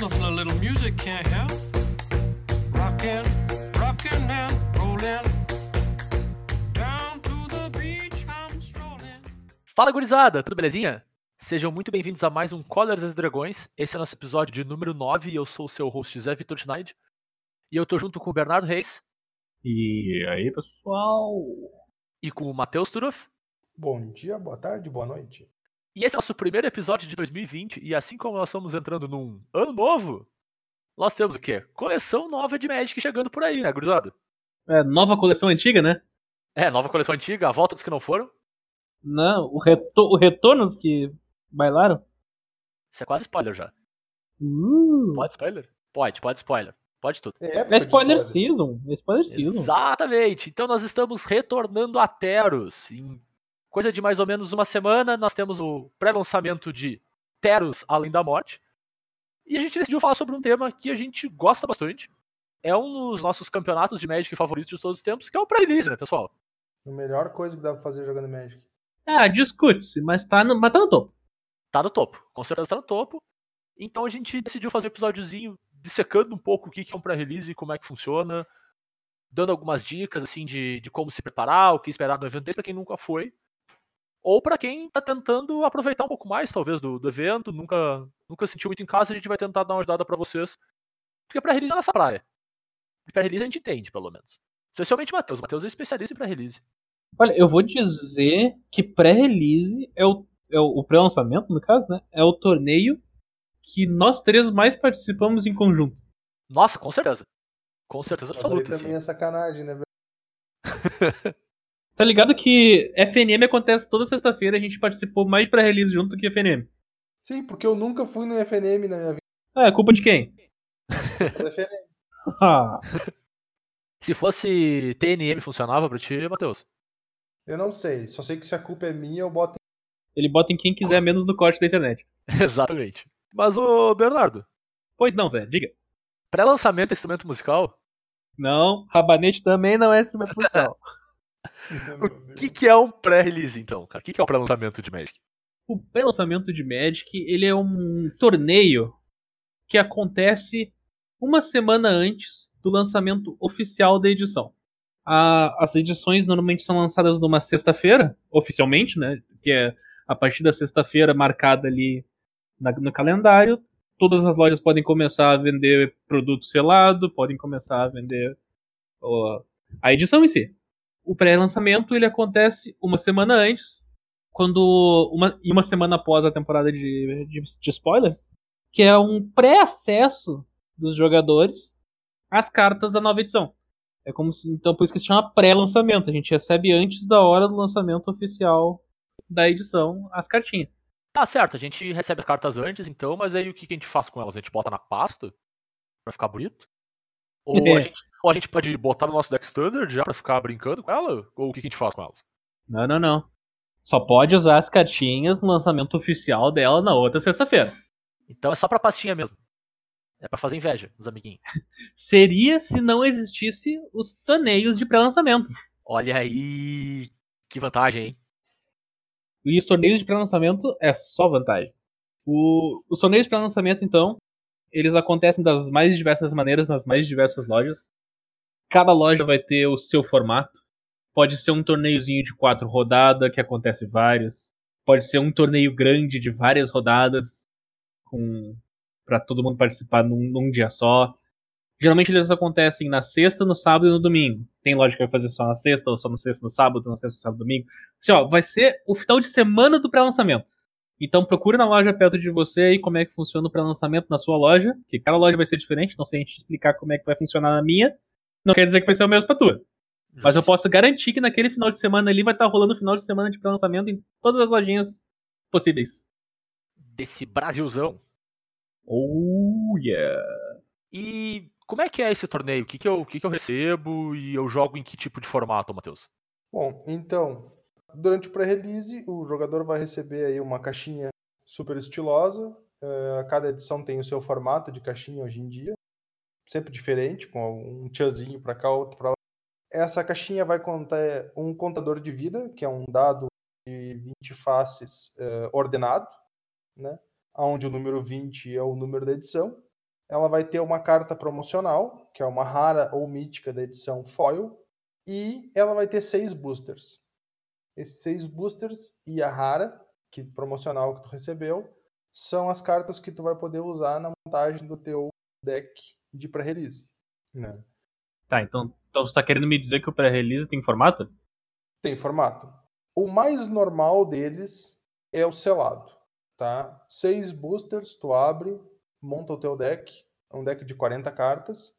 Nothing a little music can't help. Rockin', rockin' and rollin'. Fala gurizada, tudo belezinha? Sejam muito bem-vindos a mais um Colors e Dragões. Esse é o nosso episódio de número 9 e eu sou o seu host Zé Vitor Schneid. E eu tô junto com o Bernardo Reis E aí, pessoal? e com o Matheus Turoff. Bom dia, boa tarde, boa noite. E esse é o nosso primeiro episódio de 2020 e assim como nós estamos entrando num ano novo, nós temos o quê? Coleção nova de Magic chegando por aí, né, gurizada? É, nova coleção antiga, né? É, nova coleção antiga, a volta dos que não foram. Não, o, reto o retorno dos que bailaram. Isso é quase spoiler já. Uh, Pode spoiler? Pode, pode spoiler. Pode tudo. é spoiler spoiler. season. É spoiler season. Exatamente. Então nós estamos retornando a Teros. Em coisa de mais ou menos uma semana, nós temos o pré-lançamento de Teros Além da Morte. E a gente decidiu falar sobre um tema que a gente gosta bastante. É um dos nossos campeonatos de Magic favoritos de todos os tempos, que é o pré-release, né, pessoal? A melhor coisa que dá pra fazer jogando Magic. Ah, discute-se, mas tá, no, mas tá no topo. Tá no topo. Com certeza tá no topo. Então a gente decidiu fazer um episódiozinho dissecando um pouco o que que é um pré-release, como é que funciona, dando algumas dicas assim de, de como se preparar, o que esperar do evento, para quem nunca foi. Ou para quem tá tentando aproveitar um pouco mais, talvez, do, do evento, nunca nunca sentiu muito em casa, a gente vai tentar dar uma ajudada para vocês. Porque pré-release é nossa praia. E pré-release a gente entende, pelo menos. Especialmente o Matheus. O Matheus é especialista em pré-release. Olha, eu vou dizer que pré-release é o, é o, o pré-lançamento, no caso, né? É o torneio que nós três mais participamos em conjunto. Nossa, com certeza. Com certeza Mas aí absoluta, também sim. é sacanagem, né? Tá ligado que FNM acontece toda sexta-feira, a gente participou mais de pré-release junto do que FNM. Sim, porque eu nunca fui no FNM na minha vida. Ah, é culpa de quem? FNM. Ah, Se fosse TNM funcionava pra ti, Matheus? Eu não sei, só sei que se a culpa é minha, eu boto. ele bota em quem quiser, menos no corte da internet. Exatamente. Mas, ô Bernardo, Pois não, Zé, diga. pré-lançamento de instrumento musical, Não, rabanete também não é instrumento musical. o que, que é um pré-release, então, cara? O que, que é o pré-lançamento de Magic? o pré-lançamento de Magic, ele é um torneio que acontece uma semana antes do lançamento oficial da edição. A- as edições normalmente são lançadas numa sexta-feira, oficialmente, né? Que é a partir da sexta-feira marcada ali na- no calendário. Todas as lojas podem começar a vender produto selado, podem começar a vender ó, a edição em si. O pré-lançamento ele acontece uma semana antes, quando uma, e uma semana após a temporada de, de, de spoilers, que é um pré-acesso dos jogadores às cartas da nova edição. É como se, então por isso que se chama pré-lançamento. A gente recebe antes da hora do lançamento oficial da edição as cartinhas. Tá certo, a gente recebe as cartas antes, então, mas aí o que, que a gente faz com elas? A gente bota na pasta pra ficar bonito? Ou, a, gente, ou a gente pode botar no nosso deck standard já pra ficar brincando com ela? Ou o que, que a gente faz com elas? Não, não, não. Só pode usar as cartinhas no lançamento oficial dela na outra sexta-feira. Então é só pra pastinha mesmo. É pra fazer inveja dos amiguinhos. Seria se não existisse os torneios de pré-lançamento. Olha aí, que vantagem, hein? E os torneios de pré-lançamento é só vantagem. O- os torneios de pré-lançamento, então, eles acontecem das mais diversas maneiras nas mais diversas lojas. Cada loja vai ter o seu formato. Pode ser um torneiozinho de quatro rodadas, que acontece vários. Pode ser um torneio grande de várias rodadas, com para todo mundo participar num, num dia só. Geralmente eles acontecem na sexta, no sábado e no domingo. Tem loja que vai fazer só na sexta, ou só na sexta, no sábado, na sexta, no sábado, no domingo. Assim, ó, vai ser o final de semana do pré-lançamento. Então procure na loja perto de você aí como é que funciona o pré-lançamento na sua loja, que cada loja vai ser diferente, não sei a gente explicar como é que vai funcionar na minha, não quer dizer que vai ser o mesmo pra tua. Mas eu posso garantir que naquele final de semana ali vai estar rolando o final de semana de pré-lançamento em todas as lojinhas possíveis. Desse Brasilzão. Oh yeah! E como é que é esse torneio? O que, que, eu, o que, que eu recebo e eu jogo em que tipo de formato, Matheus? Bom, então, durante o pré-release, o jogador vai receber aí uma caixinha super estilosa. eh, cada edição tem o seu formato de caixinha hoje em dia, sempre diferente, com um tchazinho para cá, outro para lá. Essa caixinha vai conter um contador de vida, que é um dado de 20 faces eh, ordenado, né? onde o número 20 é o número da edição. ela vai ter uma carta promocional, que é uma rara ou mítica da edição foil, e ela vai ter seis boosters. Esses seis boosters e a rara, que promocional que tu recebeu, são as cartas que tu vai poder usar na montagem do teu deck de pré-release. Né? Tá, então, então você tá querendo me dizer que o pré-release tem formato? Tem formato. O mais normal deles é o selado, tá? Seis boosters, tu abre, monta o teu deck, é um deck de 40 cartas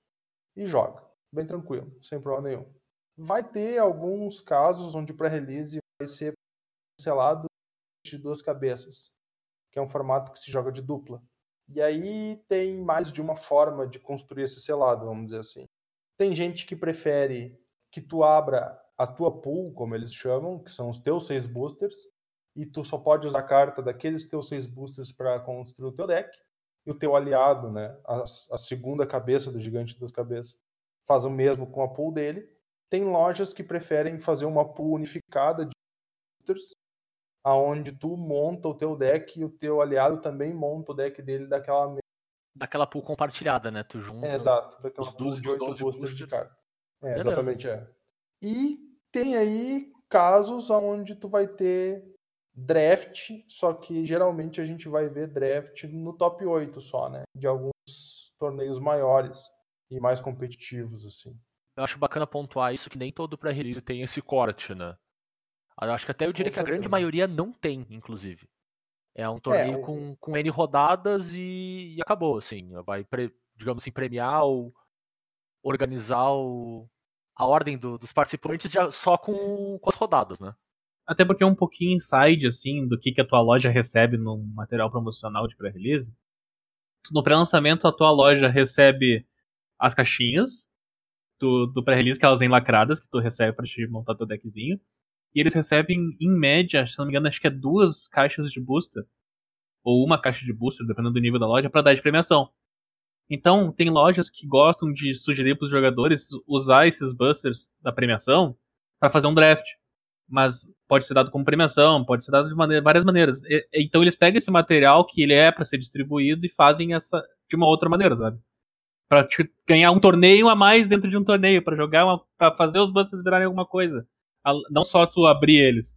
e joga. Bem tranquilo, sem problema nenhum. Vai ter alguns casos onde o pré-release ser selado de duas cabeças, que é um formato que se joga de dupla. E aí tem mais de uma forma de construir esse selado, vamos dizer assim. Tem gente que prefere que tu abra a tua pool, como eles chamam, que são os teus seis boosters, e tu só pode usar a carta daqueles teus seis boosters para construir o teu deck. E o teu aliado, né, a, a segunda cabeça do gigante das cabeças, faz o mesmo com a pool dele. Tem lojas que preferem fazer uma pool unificada de boosters, aonde tu monta o teu deck e o teu aliado também monta o deck dele daquela Daquela pool compartilhada, né? Tu junta. é, exato, daquela os pool 12, de 8 12 boosters de boosters. carta. É, Beleza. exatamente, é. E tem aí casos onde tu vai ter draft, só que geralmente a gente vai ver draft no top 8 só, né? De alguns torneios maiores e mais competitivos, assim. Eu acho bacana pontuar isso que nem todo pré-release tem esse corte, né? Eu acho que até eu diria Com que a grande maioria não tem, inclusive. É um torneio o- com, com N rodadas e, e acabou, assim. Vai, pre- digamos assim, premiar ou organizar o- a ordem do- dos participantes já só com, com as rodadas, né? Até porque é um pouquinho inside, assim, do que, que a tua loja recebe no material promocional de pré-release. No pré-lançamento, a tua loja recebe as caixinhas do, do pré-release, que elas vêm lacradas, que tu recebe pra te montar teu deckzinho. E eles recebem, em média, se não me engano, acho que é duas caixas de booster. Ou uma caixa de booster, dependendo do nível da loja, pra dar de premiação. Então, tem lojas que gostam de sugerir pros jogadores usar esses boosters da premiação pra fazer um draft mas pode ser dado como premiação, pode ser dado de maneira- várias maneiras. E- então eles pegam esse material que ele é para ser distribuído e fazem essa de uma outra maneira, sabe? Te ganhar um torneio a mais dentro de um torneio, pra jogar para fazer os busters virarem alguma coisa. Não só tu abrir eles.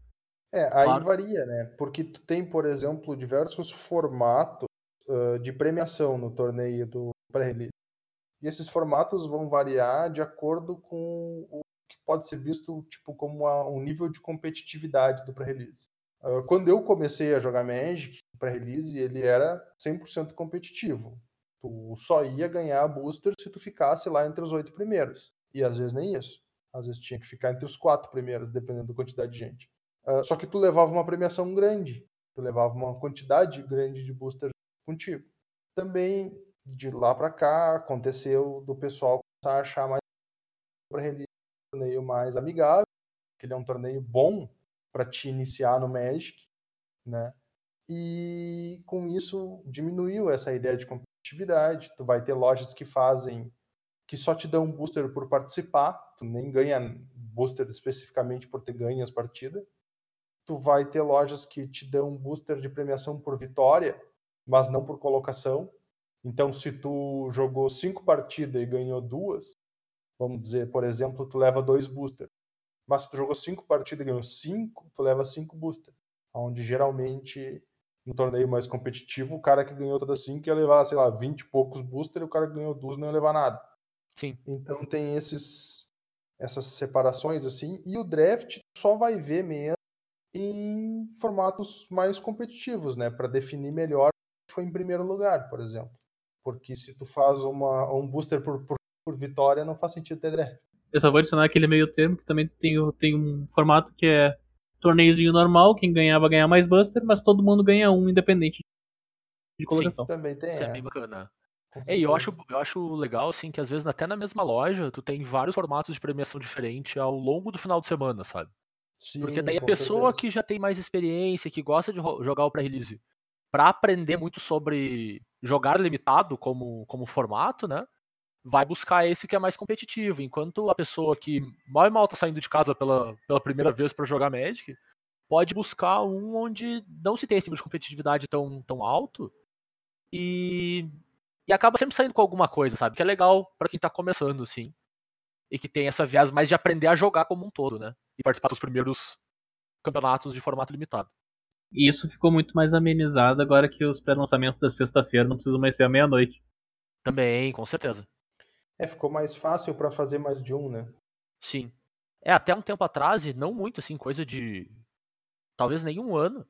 É, aí Claro. varia, né? Porque tu tem, por exemplo, diversos formatos ah, de premiação no torneio do pré-release. E esses formatos vão variar de acordo com o que pode ser visto tipo como a- um nível de competitividade do pré-release. Ah, quando eu comecei a jogar Magic, o pré-release ele era 100% competitivo. Tu só ia ganhar booster se tu ficasse lá entre os oito primeiros. E às vezes nem isso. Às vezes tinha que ficar entre os quatro primeiros, dependendo da quantidade de gente. Ah, só que tu levava uma premiação grande. Tu levava uma quantidade grande de booster contigo. Também, de lá pra cá, aconteceu do pessoal começar a achar mais para release um torneio mais amigável, que ele é um torneio bom para te iniciar no Magic, né? E com isso diminuiu essa ideia de competitividade. Tu vai ter lojas que fazem que só te dão booster por participar, tu nem ganha booster especificamente por ter ganho as partidas. Tu vai ter lojas que te dão booster de premiação por vitória, mas não por colocação. Então, se tu jogou cinco partidas e ganhou duas, vamos dizer, por exemplo, tu leva dois booster. Mas se tu jogou cinco partidas e ganhou cinco, tu leva cinco booster. Onde geralmente, no torneio mais competitivo, o cara que ganhou todas cinco ia levar, sei lá, 20 e poucos booster e o cara que ganhou duas não ia levar nada. Sim. Então tem esses essas separações assim, e o draft só vai ver mesmo em formatos mais competitivos, né, para definir melhor quem foi em primeiro lugar, por exemplo. Porque se tu faz uma, um booster por, por, por vitória, não faz sentido ter draft. Eu só vou adicionar aquele meio termo que também tem, tem um formato que é torneiozinho normal, quem ganhar vai ganhar mais buster, mas todo mundo ganha um independente de colocação. Também tem. Isso é é, bem bacana. É, e eu acho, eu acho legal, assim, que às vezes até na mesma loja tu tem vários formatos de premiação diferente ao longo do final de semana, sabe? Porque Sim, daí a pessoa certeza. que já tem mais experiência, que gosta de jogar o pré-release, pra aprender muito sobre jogar limitado como, como formato, né? Vai buscar esse que é mais competitivo. Enquanto a pessoa que mal e mal tá saindo de casa pela, pela primeira vez pra jogar Magic, pode buscar um onde não se tem esse nível de competitividade tão, tão alto e, E acaba sempre saindo com alguma coisa, sabe? Que é legal pra quem tá começando, assim. E que tem essa viés mais de aprender a jogar como um todo, né? E participar dos primeiros campeonatos de formato limitado. E isso ficou muito mais amenizado agora que os pré-lançamentos da sexta-feira não precisam mais ser à meia-noite. Também, com certeza. É, ficou mais fácil pra fazer mais de um, né? Sim. É, até um tempo atrás, e não muito, assim, coisa de. Talvez nem um ano.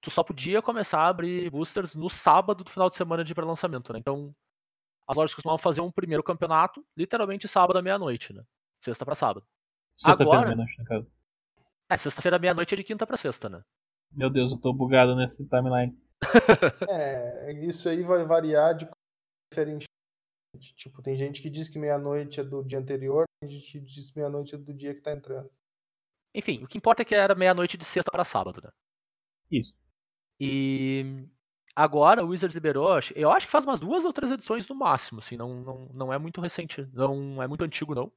Tu só podia começar a abrir boosters no sábado do final de semana de pré-lançamento, né? Então, as lojas costumavam fazer um primeiro campeonato, literalmente sábado à meia-noite, né? Sexta pra sábado. Sexta-feira, meia-noite, no caso. É, sexta-feira à meia-noite é de quinta pra sexta, né? Meu Deus, eu tô bugado nesse timeline. É, isso aí vai variar de diferente. Tipo, tem gente que diz que meia-noite é do dia anterior, tem gente que diz que meia-noite é do dia que tá entrando. Enfim, o que importa é que era meia-noite de sexta pra sábado, né? Isso. E agora o Wizards liberou, eu acho que faz umas duas ou três edições no máximo, assim, não, não, não é muito recente, não é muito antigo, não.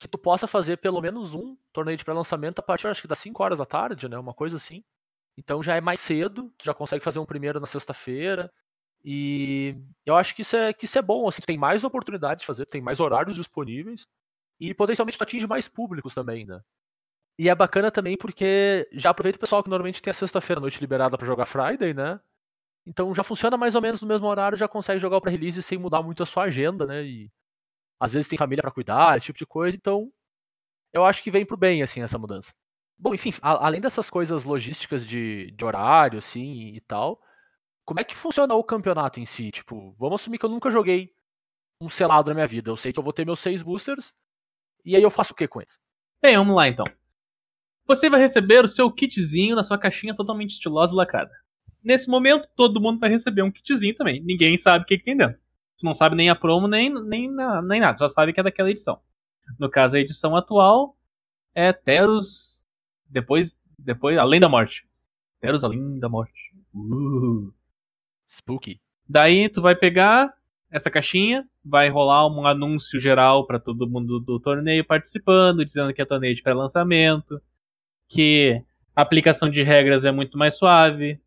Que tu possa fazer pelo menos um torneio de pré-lançamento a partir, acho que das 5 horas da tarde, né? Uma coisa assim. Então já é mais cedo, tu já consegue fazer um primeiro na sexta-feira. E eu acho que isso é, que isso é bom, assim, tem mais oportunidades de fazer, tem mais horários disponíveis. E potencialmente tu atinge mais públicos também, né? E é bacana também porque já aproveita o pessoal que normalmente tem a sexta-feira à noite liberada pra jogar Friday, né? Então já funciona mais ou menos no mesmo horário, já consegue jogar o pré-release sem mudar muito a sua agenda, né? E às vezes tem família pra cuidar, esse tipo de coisa, então eu acho que vem pro bem, assim, essa mudança. Bom, enfim, a- além dessas coisas logísticas de, de horário, assim, e tal, como é que funciona o campeonato em si? Tipo, vamos assumir que eu nunca joguei um selado na minha vida. Eu sei que eu vou ter meus seis boosters, e aí eu faço o que com eles? Bem, vamos lá então. Você vai receber o seu kitzinho na sua caixinha totalmente estilosa e lacrada. Nesse momento, todo mundo vai receber um kitzinho também. Ninguém sabe o que, que tem dentro. Você não sabe nem a promo, nem, nem, nem nada. Só sabe que é daquela edição. No caso, a edição atual é Teros. Depois. Depois. Além da morte. Teros Além da morte. Uh. Spooky. Daí tu vai pegar essa caixinha, vai rolar um anúncio geral pra todo mundo do torneio participando, dizendo que é torneio de pré-lançamento, que a aplicação de regras é muito mais suave,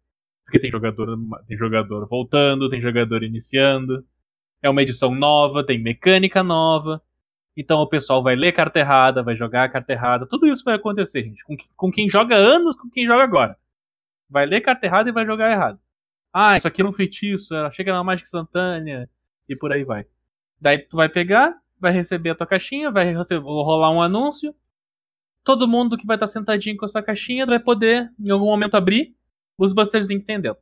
porque tem jogador, tem jogador voltando, tem jogador iniciando, é uma edição nova, tem mecânica nova. Então o pessoal vai ler carta errada, vai jogar carta errada, tudo isso vai acontecer, gente. Com, com quem joga anos, com quem joga agora. Vai ler carta errada e vai jogar errado. Ah, isso aqui é um feitiço, ela chega na mágica instantânea e por aí vai. Daí tu vai pegar, vai receber a tua caixinha, vai rolar um anúncio. Todo mundo que vai estar sentadinho com a sua caixinha vai poder, em algum momento, abrir os busterzinhos que tem dentro.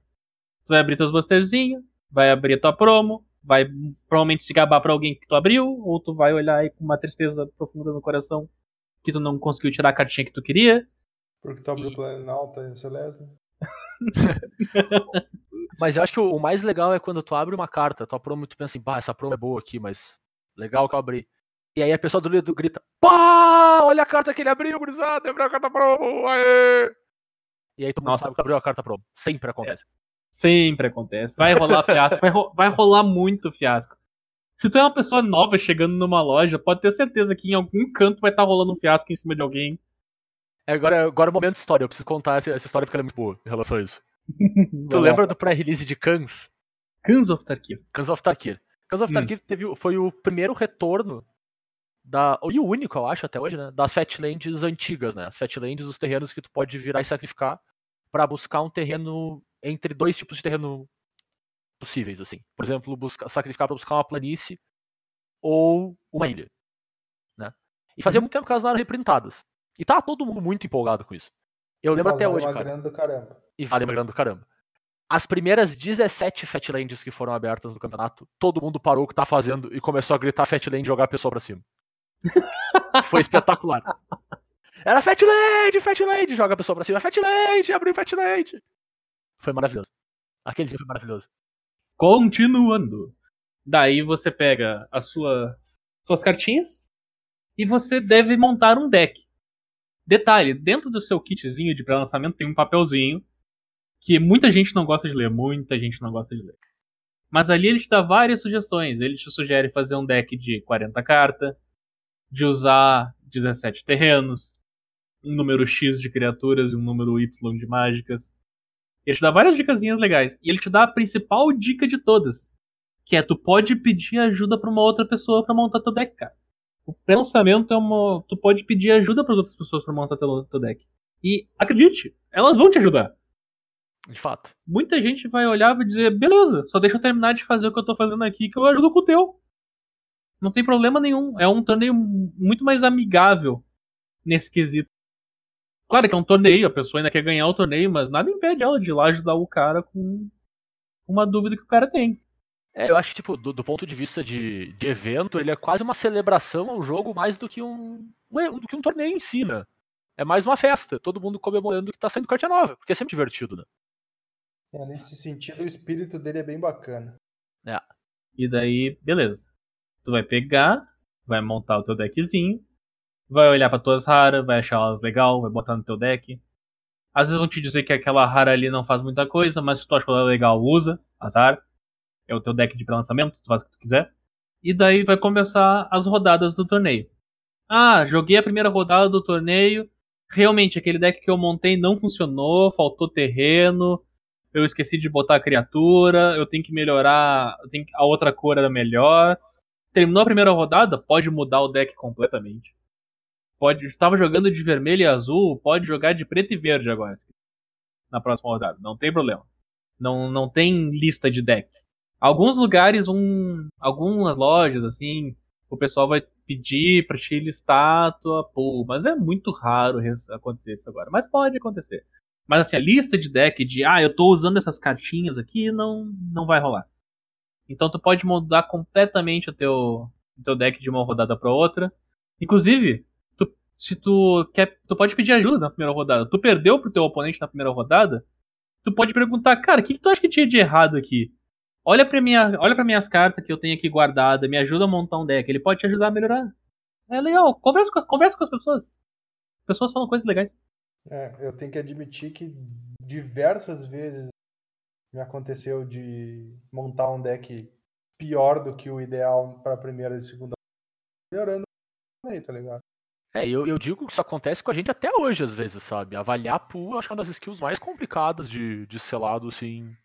Tu vai abrir teus busterzinhos, vai abrir a tua promo, vai provavelmente se gabar pra alguém que tu abriu, ou tu vai olhar aí com uma tristeza profunda no coração que tu não conseguiu tirar a cartinha que tu queria. Porque tu abriu E- o Planalta e Celeste. Mas eu acho que o o mais legal é quando tu abre uma carta, tua promo e tu pensa assim, bah, essa promo é boa aqui, mas legal que eu abri. E aí a pessoa do lado grita, pá, olha a carta que ele abriu, gurizada, abriu a carta promo, aê! E aí todo mundo Nossa, sabe que abriu a carta promo. Sempre acontece. Sempre acontece. Vai rolar fiasco, vai, ro- vai rolar muito fiasco. Se tu é uma pessoa nova chegando numa loja, pode ter certeza que em algum canto vai estar rolando um fiasco em cima de alguém. É, agora, agora é o momento de história, eu preciso contar essa, essa história porque ela é muito boa em relação a isso. Tu lembra do pré-release de Kans? Cans of Tarkir. Kans of Tarkir. Kans of Hum. Tarkir teve, foi o primeiro retorno da, e o único, eu acho, até hoje, né? Das Fatlands antigas, né? As Fatlands, os terrenos que tu pode virar e sacrificar pra buscar um terreno entre dois tipos de terreno possíveis, assim. Por exemplo, buscar, sacrificar pra buscar uma planície ou uma ilha, né? E fazia muito tempo que elas não eram reprintadas. E tava todo mundo muito empolgado com isso. Eu lembro Mas até hoje, cara. grana do caramba. E vale uma grana do caramba. As primeiras 17 Fatlands que foram abertas no campeonato, todo mundo parou o que tá fazendo e começou a gritar Fatland e jogar a pessoa pra cima. Foi espetacular. Era Fatland, Fatland, joga a pessoa pra cima, Fatland, abriu Fatland. Foi maravilhoso. Aquele dia foi maravilhoso. Continuando. Daí você pega a sua suas cartinhas e você deve montar um deck. Detalhe, dentro do seu kitzinho de pré-lançamento tem um papelzinho que muita gente não gosta de ler, muita gente não gosta de ler. Mas ali ele te dá várias sugestões. Ele te sugere fazer um deck de 40 cartas, de usar 17 terrenos, um número X de criaturas e um número Y de mágicas. Ele te dá várias dicasinhas legais. E ele te dá a principal dica de todas. Que é, tu pode pedir ajuda pra uma outra pessoa pra montar teu deck, cara. O pré-lançamento é uma. Tu pode pedir ajuda para outras pessoas pra montar teu, teu deck. E acredite, elas vão te ajudar. De fato. Muita gente vai olhar e dizer, beleza, só deixa eu terminar de fazer o que eu tô fazendo aqui que eu ajudo com o teu. Não tem problema nenhum. É um torneio muito mais amigável nesse quesito. Claro que é um torneio, a pessoa ainda quer ganhar o torneio, mas nada impede ela de ir lá ajudar o cara com uma dúvida que o cara tem. É, eu acho que, tipo, do, do ponto de vista de, de evento, ele é quase uma celebração ao jogo mais do que um, um- do que um torneio em si, né? É mais uma festa, todo mundo comemorando que tá saindo cartinha nova, porque é sempre divertido, né? É, nesse sentido, o espírito dele é bem bacana. E daí, beleza. Tu vai pegar, vai montar o teu deckzinho, vai olhar pra tuas raras, vai achar elas legal, vai botar no teu deck. Às vezes vão te dizer que aquela rara ali não faz muita coisa, mas se tu achou ela legal, usa, azar. É o teu deck de pré-lançamento, tu faz o que tu quiser. E daí vai começar as rodadas do torneio. Ah, joguei a primeira rodada do torneio. Realmente, aquele deck que eu montei não funcionou, faltou terreno, eu esqueci de botar a criatura, eu tenho que melhorar, tenho que- a outra cor era melhor. Terminou a primeira rodada, pode mudar o deck completamente. Pode, estava jogando de vermelho e azul, pode jogar de preto e verde agora. Na próxima rodada, não tem problema. Não, não tem lista de deck. Alguns lugares, um, algumas lojas assim, o pessoal vai pedir pra te listar a tua pool, mas é muito raro acontecer isso agora. Mas pode acontecer. Mas assim, a lista de deck de ah, eu tô usando essas cartinhas aqui, não, não vai rolar. Então tu pode mudar completamente o teu, o teu deck de uma rodada pra outra. Inclusive, tu- se tu quer, tu pode pedir ajuda na primeira rodada. Tu perdeu pro teu oponente na primeira rodada, tu pode perguntar, cara, o que, que tu acha que tinha de errado aqui? Olha pra, minha, olha pra minhas cartas que eu tenho aqui guardada, me ajuda a montar um deck. Ele pode te ajudar a melhorar. É legal, conversa conversa com as pessoas. As pessoas falam coisas legais. É, eu tenho que admitir que diversas vezes me aconteceu de montar um deck pior do que o ideal para primeira e segunda melhorando aí, tá ligado? É, eu, eu digo que isso acontece com a gente até hoje, às vezes, sabe? Avaliar pool, eu acho que é uma das skills mais complicadas de, de selado, assim,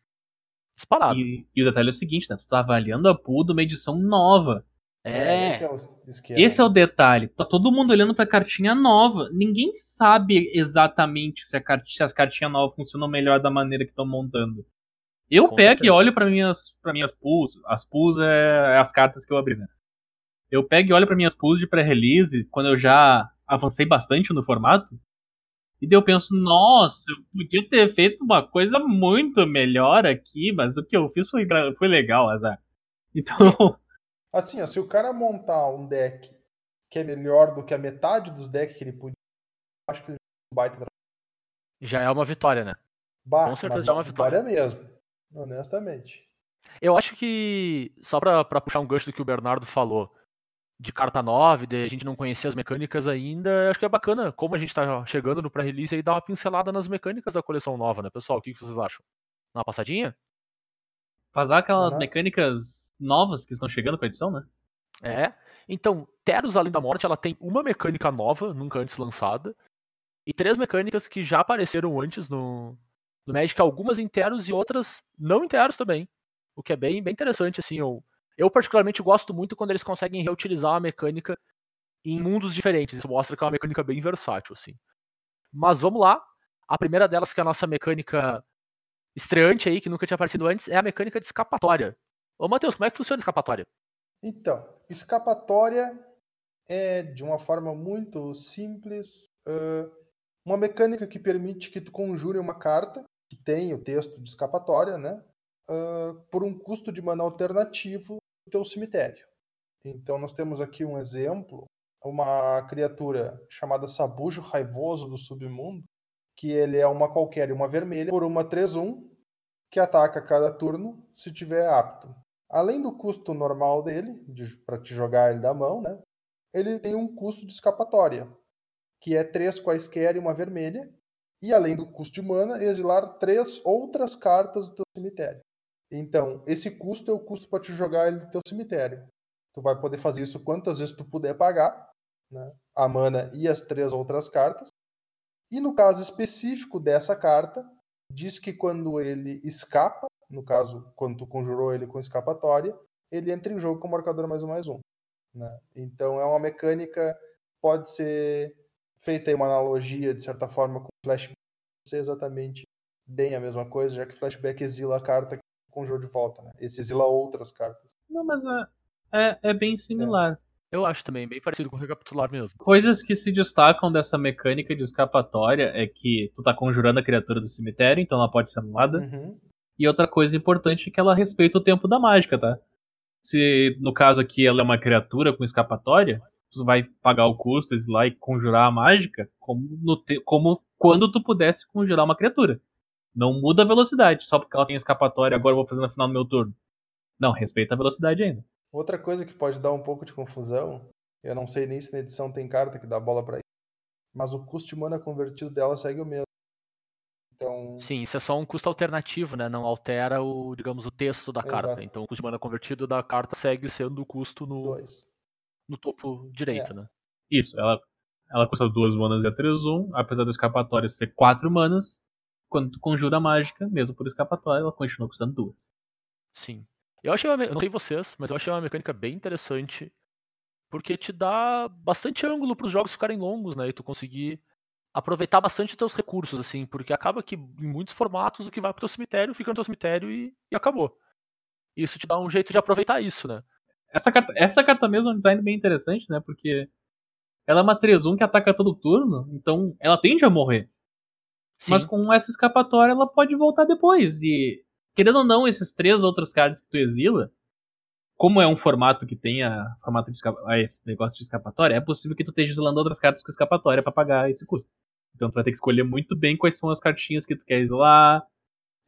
disparado. E, e o detalhe é o seguinte, né? Tu tá avaliando a pool de uma edição nova. É, esse é o esquema. Esse é o detalhe. Tá todo mundo olhando pra cartinha nova. Ninguém sabe exatamente se, a cart- se as cartinhas novas funcionam melhor da maneira que estão montando. Eu Com pego e certeza. olho pra minhas, pra minhas pools. As pools é, é as cartas que eu abri, né? Eu pego e olho pra minhas pools de pré-release, quando eu já avancei bastante no formato. E daí eu penso, nossa, eu podia ter feito uma coisa muito melhor aqui, mas o que eu fiz foi, foi legal, azar. Então, Assim, ó, se o cara montar um deck que é melhor do que a metade dos decks que ele podia, eu acho que ele baita já é uma vitória, né? Bah, Com certeza mas é uma vitória. mesmo. Honestamente. Eu acho que, só pra, pra puxar um gancho do que o Bernardo falou, de carta 9, de a gente não conhecer as mecânicas ainda, acho que é bacana, como a gente tá chegando no pré-release aí, dar uma pincelada nas mecânicas da coleção nova, né, pessoal? O que vocês acham? Dá uma passadinha? Vazar aquelas Nossa. mecânicas novas que estão chegando com a edição, né? É. Então, Teros Além da Morte, ela tem uma mecânica nova, nunca antes lançada, e três mecânicas que já apareceram antes no, no Magic, algumas em Teros e outras não em Teros também. O que é bem, bem interessante, assim. Eu, eu particularmente gosto muito quando eles conseguem reutilizar uma mecânica em mundos diferentes. Isso mostra que é uma mecânica bem versátil, assim. Mas vamos lá. A primeira delas, que é a nossa mecânica estreante aí, que nunca tinha aparecido antes, é a mecânica de escapatória. Ô, Matheus, como é que funciona a escapatória? Então, escapatória é, de uma forma muito simples, uma mecânica que permite que tu conjure uma carta que tem o texto de escapatória, né? ãh, por um custo de mana alternativo do teu cemitério. Então, nós temos aqui um exemplo, uma criatura chamada Sabujo Raivoso do Submundo, que ele é uma qualquer e uma vermelha por uma 3-1 que ataca cada turno se tiver apto. Além do custo normal dele, para te jogar ele da mão, né? Ele tem um custo de escapatória, que é três quaisquer e uma vermelha. E além do custo de mana, exilar três outras cartas do teu cemitério. Então, esse custo é o custo para te jogar ele do teu cemitério. Tu vai poder fazer isso quantas vezes tu puder pagar, né? A mana e as três outras cartas. E no caso específico dessa carta, diz que quando ele escapa, no caso, quando tu conjurou ele com escapatória, ele entra em jogo com marcador mais um mais um. Né? Então é uma mecânica, pode ser feita aí uma analogia, de certa forma, com flashback, não ser exatamente bem a mesma coisa, já que flashback exila a carta com o jogo de volta, né? Esse exila outras cartas. Não, mas é, é, é bem similar. Eu acho também, bem parecido com o recapitular mesmo. Coisas que se destacam dessa mecânica de escapatória é que tu tá conjurando a criatura do cemitério, então ela pode ser anulada. Uhum. E outra coisa importante é que ela respeita o tempo da mágica, tá? Se no caso aqui ela é uma criatura com escapatória, tu vai pagar o custo, exilar e conjurar a mágica como, no te- como quando tu pudesse conjurar uma criatura. Não muda a velocidade, só porque ela tem escapatória, agora eu vou fazer no final do meu turno. Não, respeita a velocidade ainda. Outra coisa que pode dar um pouco de confusão, eu não sei nem se na edição tem carta que dá bola pra isso, mas o custo de mana convertido dela segue o mesmo. Então, Sim, isso é só um custo alternativo, né? Não altera o, digamos, o texto da carta. Exato. Então o custo de mana convertido da carta segue sendo o custo no, dois. No topo direito, É. né? Isso, ela, ela custa duas manas e a 3-1, apesar do escapatório ser 4 manas. Quando tu conjura a mágica, mesmo por escapatória, ela continua custando duas. Sim. Eu achei uma, não sei vocês, mas eu achei uma mecânica bem interessante, porque te dá bastante ângulo para os jogos ficarem longos, né? E tu conseguir aproveitar bastante os teus recursos, assim, porque acaba que em muitos formatos o que vai pro teu cemitério fica no teu cemitério e, e acabou. Isso te dá um jeito de aproveitar isso, né? Essa carta, essa carta mesmo é um design bem interessante, né? Porque ela é uma 3-1 que ataca todo turno, então ela tende a morrer. Sim, Mas com essa escapatória ela pode voltar depois. E, querendo ou não, esses três outros cards que tu exila, como é um formato que tenha formato de escapa- esse negócio de escapatória, é possível que tu esteja exilando outras cartas com escapatória pra pagar esse custo. Então tu vai ter que escolher muito bem quais são as cartinhas que tu quer exilar,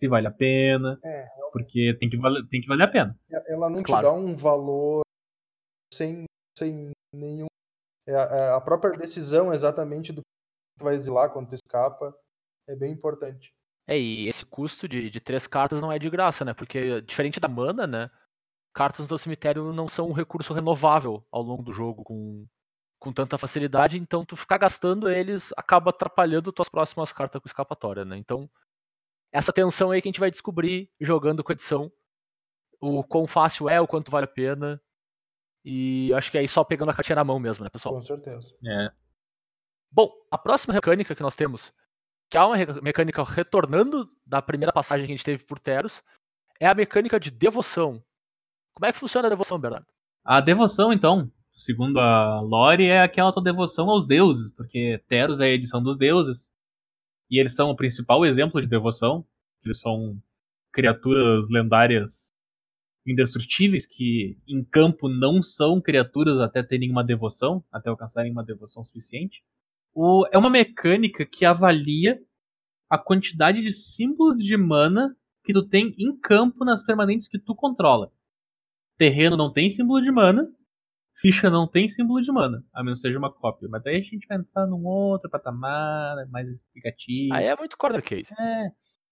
se vale a pena, É, porque tem que, valer, tem que valer a pena. ela não Claro. te dá um valor sem, sem nenhum. É a, é a própria decisão exatamente do que tu vai exilar quando tu escapa é bem importante. É, e esse custo de, de três cartas não é de graça, né? Porque, diferente da mana, né? Cartas no teu cemitério não são um recurso renovável ao longo do jogo com, com tanta facilidade, então tu ficar gastando eles acaba atrapalhando tuas próximas cartas com escapatória, né? Então, essa tensão aí que a gente vai descobrir jogando com a edição. O quão fácil é, o quanto vale a pena. E acho que é aí só pegando a cartinha na mão mesmo, né, pessoal? Com certeza. É. Bom, a próxima mecânica que nós temos, que é uma mecânica retornando da primeira passagem que a gente teve por Teros, é a mecânica de devoção. Como é que funciona a devoção, Bernardo? A devoção, então, segundo a Lore, é aquela tua devoção aos deuses, porque Teros é a edição dos deuses. E eles são o principal exemplo de devoção. Eles são criaturas lendárias indestrutíveis que em campo não são criaturas até terem uma devoção, até alcançarem uma devoção suficiente. O- é uma mecânica que avalia a quantidade de símbolos de mana que tu tem em campo nas permanentes que tu controla. Terreno não tem símbolo de mana, ficha não tem símbolo de mana, a menos que seja uma cópia. Mas daí a gente vai entrar num outro patamar, mais explicativo. Aí é muito corner case. É.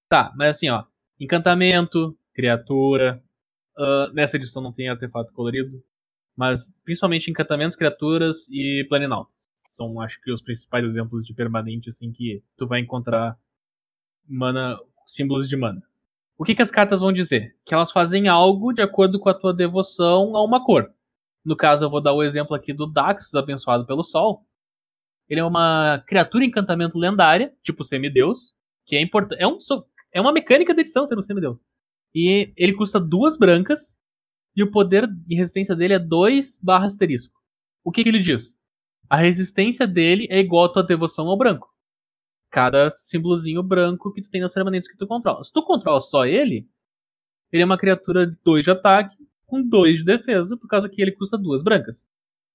Tá, mas assim, ó. Encantamento, criatura. ah, nessa edição não tem artefato colorido. Mas principalmente encantamentos, criaturas e planinautas. São, acho que, os principais exemplos de permanente, assim, que tu vai encontrar mana, símbolos de mana. O que, que as cartas vão dizer? Que elas fazem algo de acordo com a tua devoção a uma cor. No caso, eu vou dar o exemplo aqui do Daxus, abençoado pelo Sol. Ele é uma criatura encantamento lendária, tipo semideus, que é importante. É, um, é uma mecânica da edição ser um semideus. E ele custa duas brancas, e o poder e resistência dele é 2 barra asterisco. O que, que ele diz? A resistência dele é igual à tua devoção ao branco. Cada símbolozinho branco que tu tem nas permanentes que tu controla. Se tu controla só ele, ele é uma criatura de 2 de ataque com 2 de defesa, por causa que ele custa duas brancas.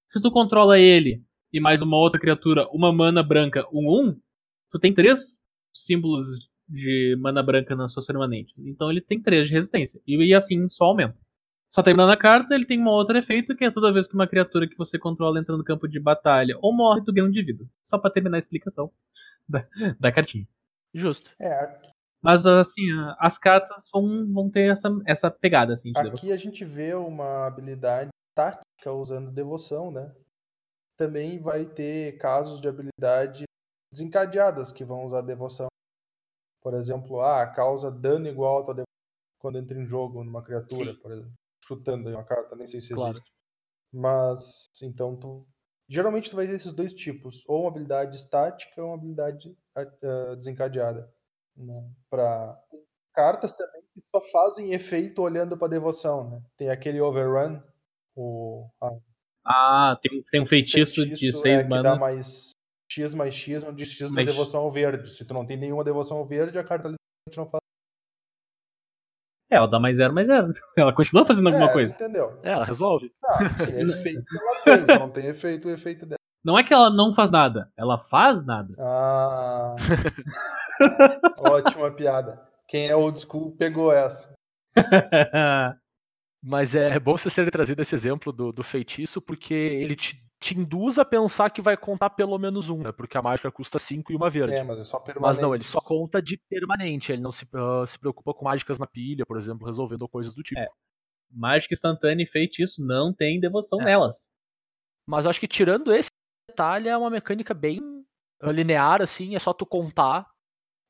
Se tu controla ele e mais uma outra criatura, uma mana branca, um 1, um, tu tem três símbolos de mana branca nas suas permanentes. Então ele tem 3 de resistência. E, e assim só aumenta. Só terminando a carta, ele tem um outro efeito, que é toda vez que uma criatura que você controla entra no campo de batalha ou morre, tu ganha um de vida. Só pra terminar a explicação da, da cartinha. Justo. É, Mas assim, as cartas vão, vão ter essa, essa pegada assim, aqui a gente vê uma habilidade tática usando devoção, né? Também vai ter casos de habilidade desencadeadas que vão usar devoção. Por exemplo, ah, causa dano igual a tua devoção quando entra em jogo numa criatura, Sim. por exemplo. chutando aí uma carta, nem sei se Claro. existe. Mas, então, tu. Geralmente tu vai ter esses dois tipos, ou uma habilidade estática ou uma habilidade ah, desencadeada. Né? Para cartas também que só fazem efeito olhando para devoção, né? Tem aquele overrun, o a Ah, tem, tem um feitiço, de feitiço, 6 é, que dá mana. mais X mais X, onde X da devoção ao verde. Se tu não tem nenhuma devoção verde, a carta não faz É, ela dá mais zero, mais zero. Ela continua fazendo alguma é, coisa. Entendeu? É, ela resolve. Ah, sim, efeito ela tem, só não tem efeito o efeito dela. Não é que ela não faz nada, ela faz nada. Ah. Ótima piada. Quem é old school pegou essa. Mas é bom você ter trazido esse exemplo do, do feitiço, porque ele te, te induz a pensar que vai contar pelo menos um, né? Porque a mágica custa 5 e uma verde. É, mas é. Mas não, ele só conta de permanente, ele não se, ah, se preocupa com mágicas na pilha, por exemplo, resolvendo coisas do tipo. É. Mágica instantânea e feitiço não tem devoção É. nelas. Mas eu acho que tirando esse detalhe, é uma mecânica bem linear, assim, é só tu contar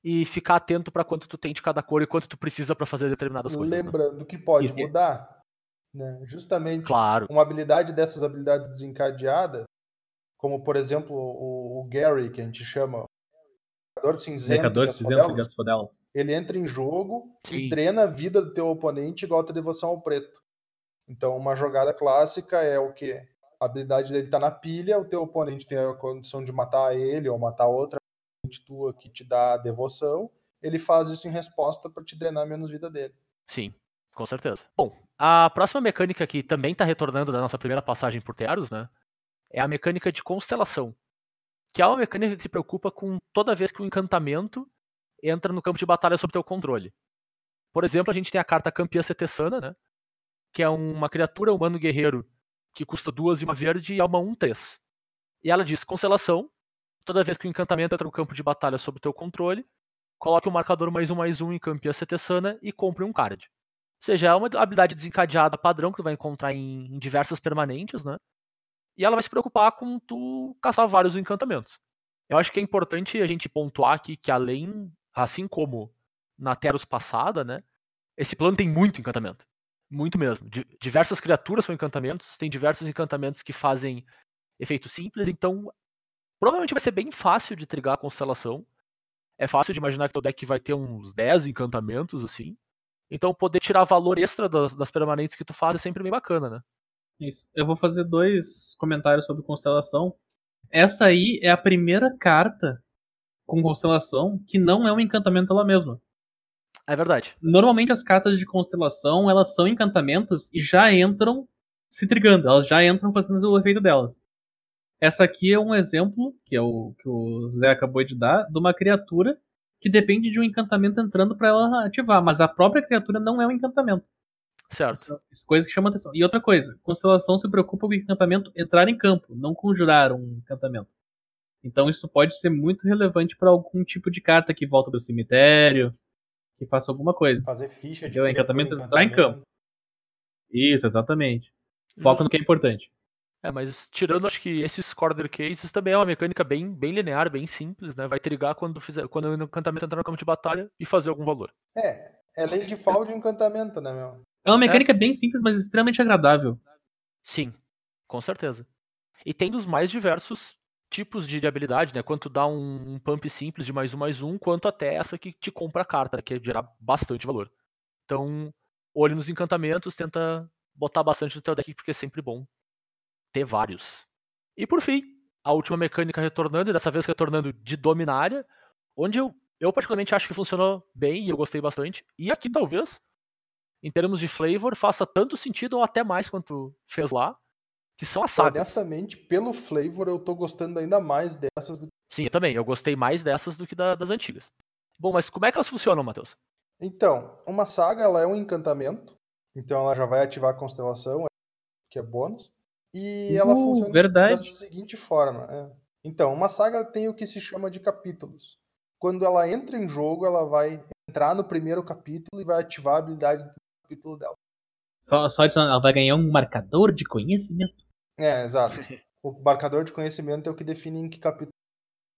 e ficar atento pra quanto tu tem de cada cor e quanto tu precisa pra fazer determinadas coisas. né? Lembrando que pode Isso. mudar, né? Justamente Claro. uma habilidade dessas habilidades desencadeadas, como por exemplo o, o Gary, que a gente chama, o Mercador Cinzento, Mercador de cinzento de ele entra em jogo Sim. e drena a vida do teu oponente igual a tua devoção ao preto. Então, uma jogada clássica é o quê? A habilidade dele tá na pilha, o teu oponente tem a condição de matar ele ou matar outra tua que te dá devoção, ele faz isso em resposta para te drenar menos vida dele. Sim, com certeza. Bom, a próxima mecânica que também tá retornando da nossa primeira passagem por Teros, né? É a mecânica de constelação. Que é uma mecânica que se preocupa com toda vez que um encantamento entra no campo de batalha sob teu controle. Por exemplo, a gente tem a carta Campeã Setessana, né? Que é uma criatura humano guerreiro que custa duas e uma verde e é uma 1-3. E ela diz: Constelação, toda vez que o encantamento entra no campo de batalha sob teu controle, coloque o marcador mais um mais um em Campeã Setessana e compre um card. Ou seja, é uma habilidade desencadeada padrão que tu vai encontrar em, em diversas permanentes, né? E ela vai se preocupar com tu caçar vários encantamentos. Eu acho que é importante a gente pontuar aqui que além, assim como na Teros passada, né? Esse plano tem muito encantamento. Muito mesmo. Di- diversas criaturas são encantamentos, tem diversos encantamentos que fazem efeito simples, então provavelmente vai ser bem fácil de trigar a constelação. É fácil de imaginar que teu deck vai ter uns 10 encantamentos, assim. Então poder tirar valor extra das, das permanentes que tu faz é sempre bem bacana, né? Isso. Eu vou fazer dois comentários sobre constelação. Essa aí é a primeira carta com constelação que não é um encantamento ela mesma. É verdade. Normalmente as cartas de constelação, elas são encantamentos e já entram se trigando, elas já entram fazendo o efeito delas. Essa aqui é um exemplo, que é o que o Zé acabou de dar, de uma criatura que depende de um encantamento entrando para ela ativar, mas a própria criatura não é um encantamento. Certo. Isso é coisa que chama atenção. E outra coisa, constelação se preocupa com o encantamento entrar em campo, não conjurar um encantamento. Então isso pode ser muito relevante para algum tipo de carta que volta do cemitério, que faça alguma coisa. Fazer ficha de Entendeu? Encantamento entrar em campo. Isso, exatamente. Foca no que é importante. É, mas tirando, acho que esses corner cases também é uma mecânica bem, bem linear, bem simples, né? Vai trigar quando, fizer, quando o encantamento entrar no campo de batalha e fazer algum valor. É, é lei de fall de encantamento, né, meu? É uma mecânica bem simples, mas extremamente agradável. Sim, com certeza. E tem dos mais diversos tipos de, de habilidade, né? Quanto dá um, um pump simples de mais um mais um, quanto até essa que te compra a carta, né? que é gerar bastante valor. Então, olhe nos encantamentos, tenta botar bastante no teu deck, porque é sempre bom ter vários. E por fim, a última mecânica retornando, e dessa vez retornando de Dominária, onde eu, eu particularmente acho que funcionou bem e eu gostei bastante. E aqui talvez, em termos de flavor, faça tanto sentido ou até mais quanto fez lá, que são as sagas. Honestamente, pelo flavor, eu tô gostando ainda mais dessas do Sim, eu também. Eu gostei mais dessas do que da- das antigas. Bom, mas como é que elas funcionam, Matheus? Então, uma saga ela é um encantamento, então ela já vai ativar a constelação, que é bônus, e ela Uh, funciona verdade. da seguinte forma. é. Então, uma saga tem o que se chama de capítulos. Quando ela entra em jogo, ela vai entrar no primeiro capítulo e vai ativar a habilidade do capítulo dela. Só, só adicionando, ela vai ganhar um marcador de conhecimento. É, exato. O marcador de conhecimento é o que define em que capítulo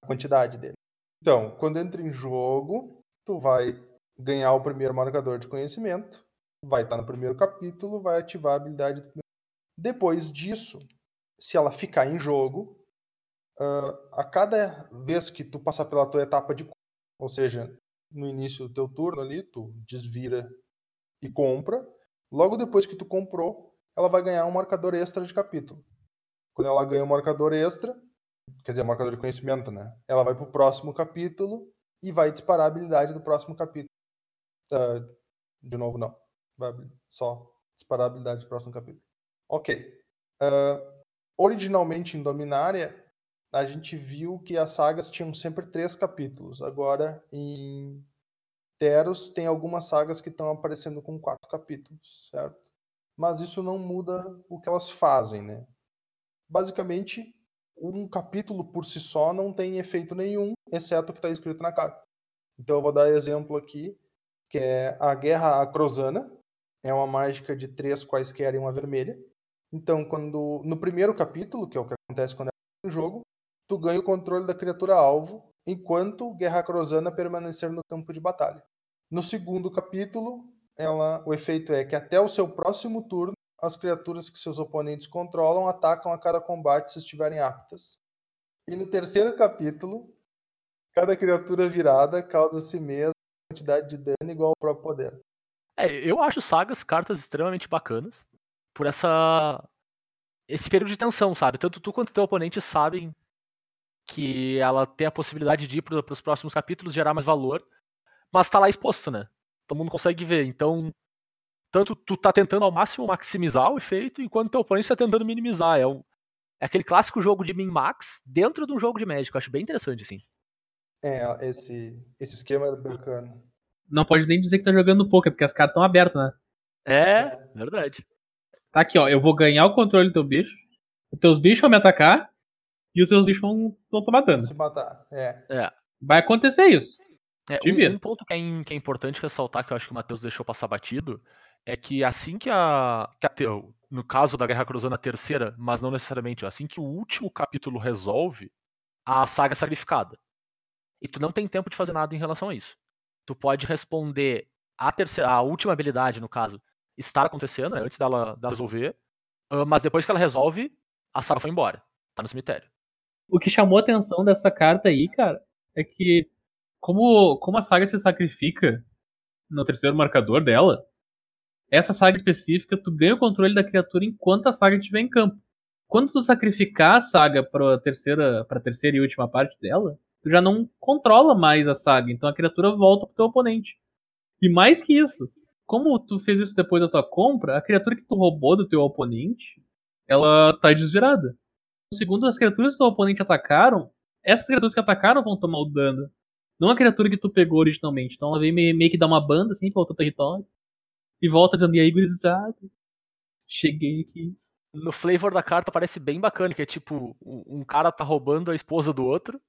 a quantidade dele. Então, quando entra em jogo, tu vai ganhar o primeiro marcador de conhecimento, vai estar no primeiro capítulo, vai ativar a habilidade. do primeiro- Depois disso, se ela ficar em jogo, ah, a cada vez que tu passar pela tua etapa de ou seja, no início do teu turno ali, tu desvira e compra. Logo depois que tu comprou, ela vai ganhar um marcador extra de capítulo. Quando ela ganha um marcador extra, quer dizer, um marcador de conhecimento, né? Ela vai pro próximo capítulo e vai disparar a habilidade do próximo capítulo. Ah, de novo, não. Vai só disparar a habilidade do próximo capítulo. Ok. Ah, originalmente em Dominária, a gente viu que as sagas tinham sempre três capítulos. Agora, em Teros, tem algumas sagas que estão aparecendo com quatro capítulos, certo? Mas isso não muda o que elas fazem, né? Basicamente, um capítulo por si só não tem efeito nenhum, exceto o que está escrito na carta. Então eu vou dar exemplo aqui, que é a Guerra Acrosana. É uma mágica de três quaisquer e uma vermelha. Então, quando no primeiro capítulo, que é o que acontece quando é no jogo, tu ganha o controle da criatura alvo, enquanto Guerra Acrosana permanecer no campo de batalha. No segundo capítulo, ela, o efeito é que até o seu próximo turno, as criaturas que seus oponentes controlam atacam a cada combate se estiverem aptas. E no terceiro capítulo, cada criatura virada causa a si mesma quantidade de dano igual ao próprio poder. É, eu acho sagas cartas extremamente bacanas por essa esse período de tensão, sabe? Tanto tu quanto teu oponente sabem que ela tem a possibilidade de ir para os próximos capítulos gerar mais valor, mas tá lá exposto, né? Todo mundo consegue ver. Então, tanto tu tá tentando ao máximo maximizar o efeito, enquanto teu oponente tá tentando minimizar. É, um, é aquele clássico jogo de min-max dentro de um jogo de Magic. Eu acho bem interessante, assim. É, esse, esse esquema é bacana. Não pode nem dizer que tá jogando poker, porque as cartas estão abertas, né? É, verdade. Tá aqui, ó. Eu vou ganhar o controle do teu bicho. Os teus bichos vão me atacar. E os seus bichos vão, vão tomar dano. Se matar. É. Vai acontecer isso. É, um, um ponto que é, que é importante ressaltar, que eu acho que o Matheus deixou passar batido, é que assim que a. que a no caso da Guerra Cruzana terceira, mas não necessariamente, assim que o último capítulo resolve, a saga é sacrificada. E tu não tem tempo de fazer nada em relação a isso. Tu pode responder a terceira, a última habilidade, no caso, estar acontecendo, né, antes dela, dela resolver, ah, mas depois que ela resolve, a saga foi embora. Tá no cemitério. O que chamou a atenção dessa carta aí, cara, é que como, como a saga se sacrifica no terceiro marcador dela, essa saga específica, tu ganha o controle da criatura enquanto a saga estiver em campo. Quando tu sacrificar a saga pra terceira, pra terceira e última parte dela, tu já não controla mais a saga, então a criatura volta pro teu oponente. E mais que isso, como tu fez isso depois da tua compra, a criatura que tu roubou do teu oponente, ela tá desvirada. Segundo as criaturas que teu oponente atacaram, essas criaturas que atacaram vão tomar o dano. Não a criatura que tu pegou originalmente. Então ela vem meio, que dar uma banda, assim, pra outro território. E volta dizendo, e aí, gurizada? Cheguei aqui. no flavor da carta parece bem bacana, que é tipo, um cara tá roubando a esposa do outro,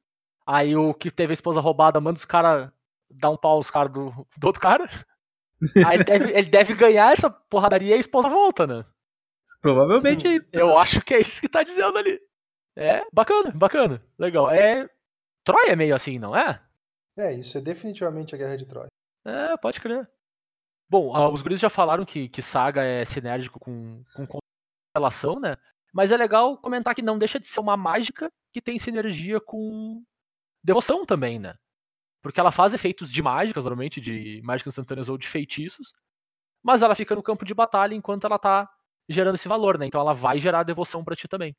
aí o que teve a esposa roubada manda os caras dar um pau nos caras do, do outro cara. Aí ele deve, ele deve ganhar essa porradaria e a esposa volta, né? Provavelmente é isso. Eu acho que é isso que tá dizendo ali. É, bacana, bacana, legal. É. Troia é meio assim, não é? É, isso é definitivamente a Guerra de Troia. É, pode crer. Bom, ah, os guris já falaram que, que Saga é sinérgico com, com constelação, né? Mas é legal comentar que não deixa de ser uma mágica que tem sinergia com devoção também, né? Porque ela faz efeitos de mágicas, normalmente de mágicas instantâneas ou de feitiços, mas ela fica no campo de batalha enquanto ela tá gerando esse valor, né? Então ela vai gerar devoção pra ti também.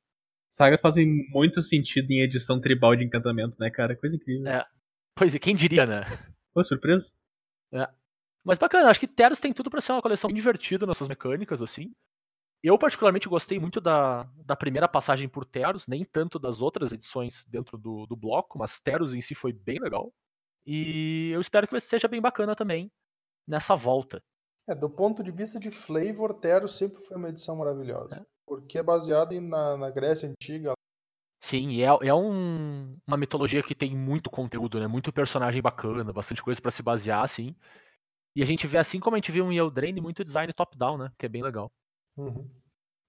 Sagas fazem muito sentido em edição tribal de encantamento, né, cara? Coisa incrível. É. Pois é, quem diria, né? Pô, surpreso? Mas bacana, acho que Teros tem tudo pra ser uma coleção divertida nas suas mecânicas, assim. Eu, particularmente, gostei muito da, da primeira passagem por Teros, nem tanto das outras edições dentro do, do bloco, mas Teros em si foi bem legal. E eu espero que seja bem bacana também nessa volta. É, do ponto de vista de flavor, Tero sempre foi uma edição maravilhosa. Porque é baseado em- na, na Grécia Antiga. Sim, e é, é um- uma mitologia que tem muito conteúdo, né? Muito personagem bacana, bastante coisa pra se basear, assim. E a gente vê, assim como a gente viu em Eldraine, muito design top-down, né? Que é bem legal. Uhum.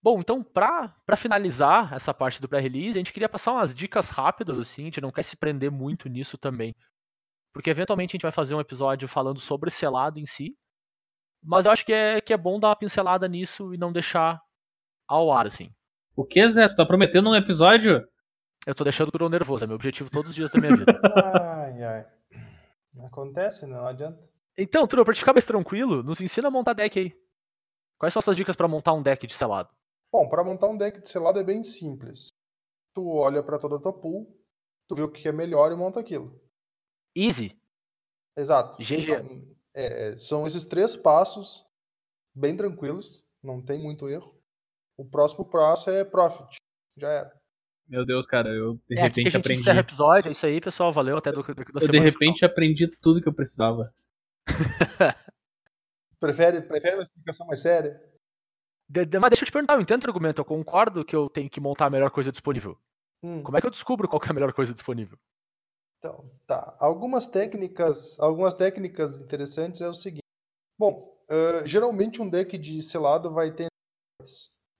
Bom, então, pra, pra finalizar essa parte do pré-release, a gente queria passar umas dicas rápidas, assim, a gente não quer se prender muito nisso também. Porque eventualmente a gente vai fazer um episódio falando sobre selado em si. Mas eu acho que é, que é bom dar uma pincelada nisso e não deixar ao ar, assim. O que, Zé? Você tá prometendo um episódio? Eu tô deixando o Bruno nervoso, é meu objetivo todos os dias da minha vida. Ai, ai. Acontece, não adianta. Então, Turo, pra te ficar mais tranquilo, nos ensina a montar deck aí. Quais são as suas dicas pra montar um deck de selado? Bom, para montar um deck de selado é bem simples. Tu olha para toda a tua pool, tu vê o que é melhor e monta aquilo. Easy. Exato. GG. Então, é, são esses três passos bem tranquilos, não tem muito erro. O próximo passo é profit. Já era. Meu Deus, cara, eu de É aqui que a repente gente aprendi. encerra episódio. É isso aí, pessoal. Valeu até do, do, da Eu de repente aprendi tudo que eu precisava. Prefere, prefere uma explicação mais séria? De- de- mas deixa eu te perguntar, eu entendo o argumento. Eu concordo que eu tenho que montar a melhor coisa disponível. Hum, Como é que eu descubro qual que é a melhor coisa disponível? Então, tá. Algumas técnicas, algumas técnicas interessantes é o seguinte. Bom, eh, geralmente um deck de selado vai ter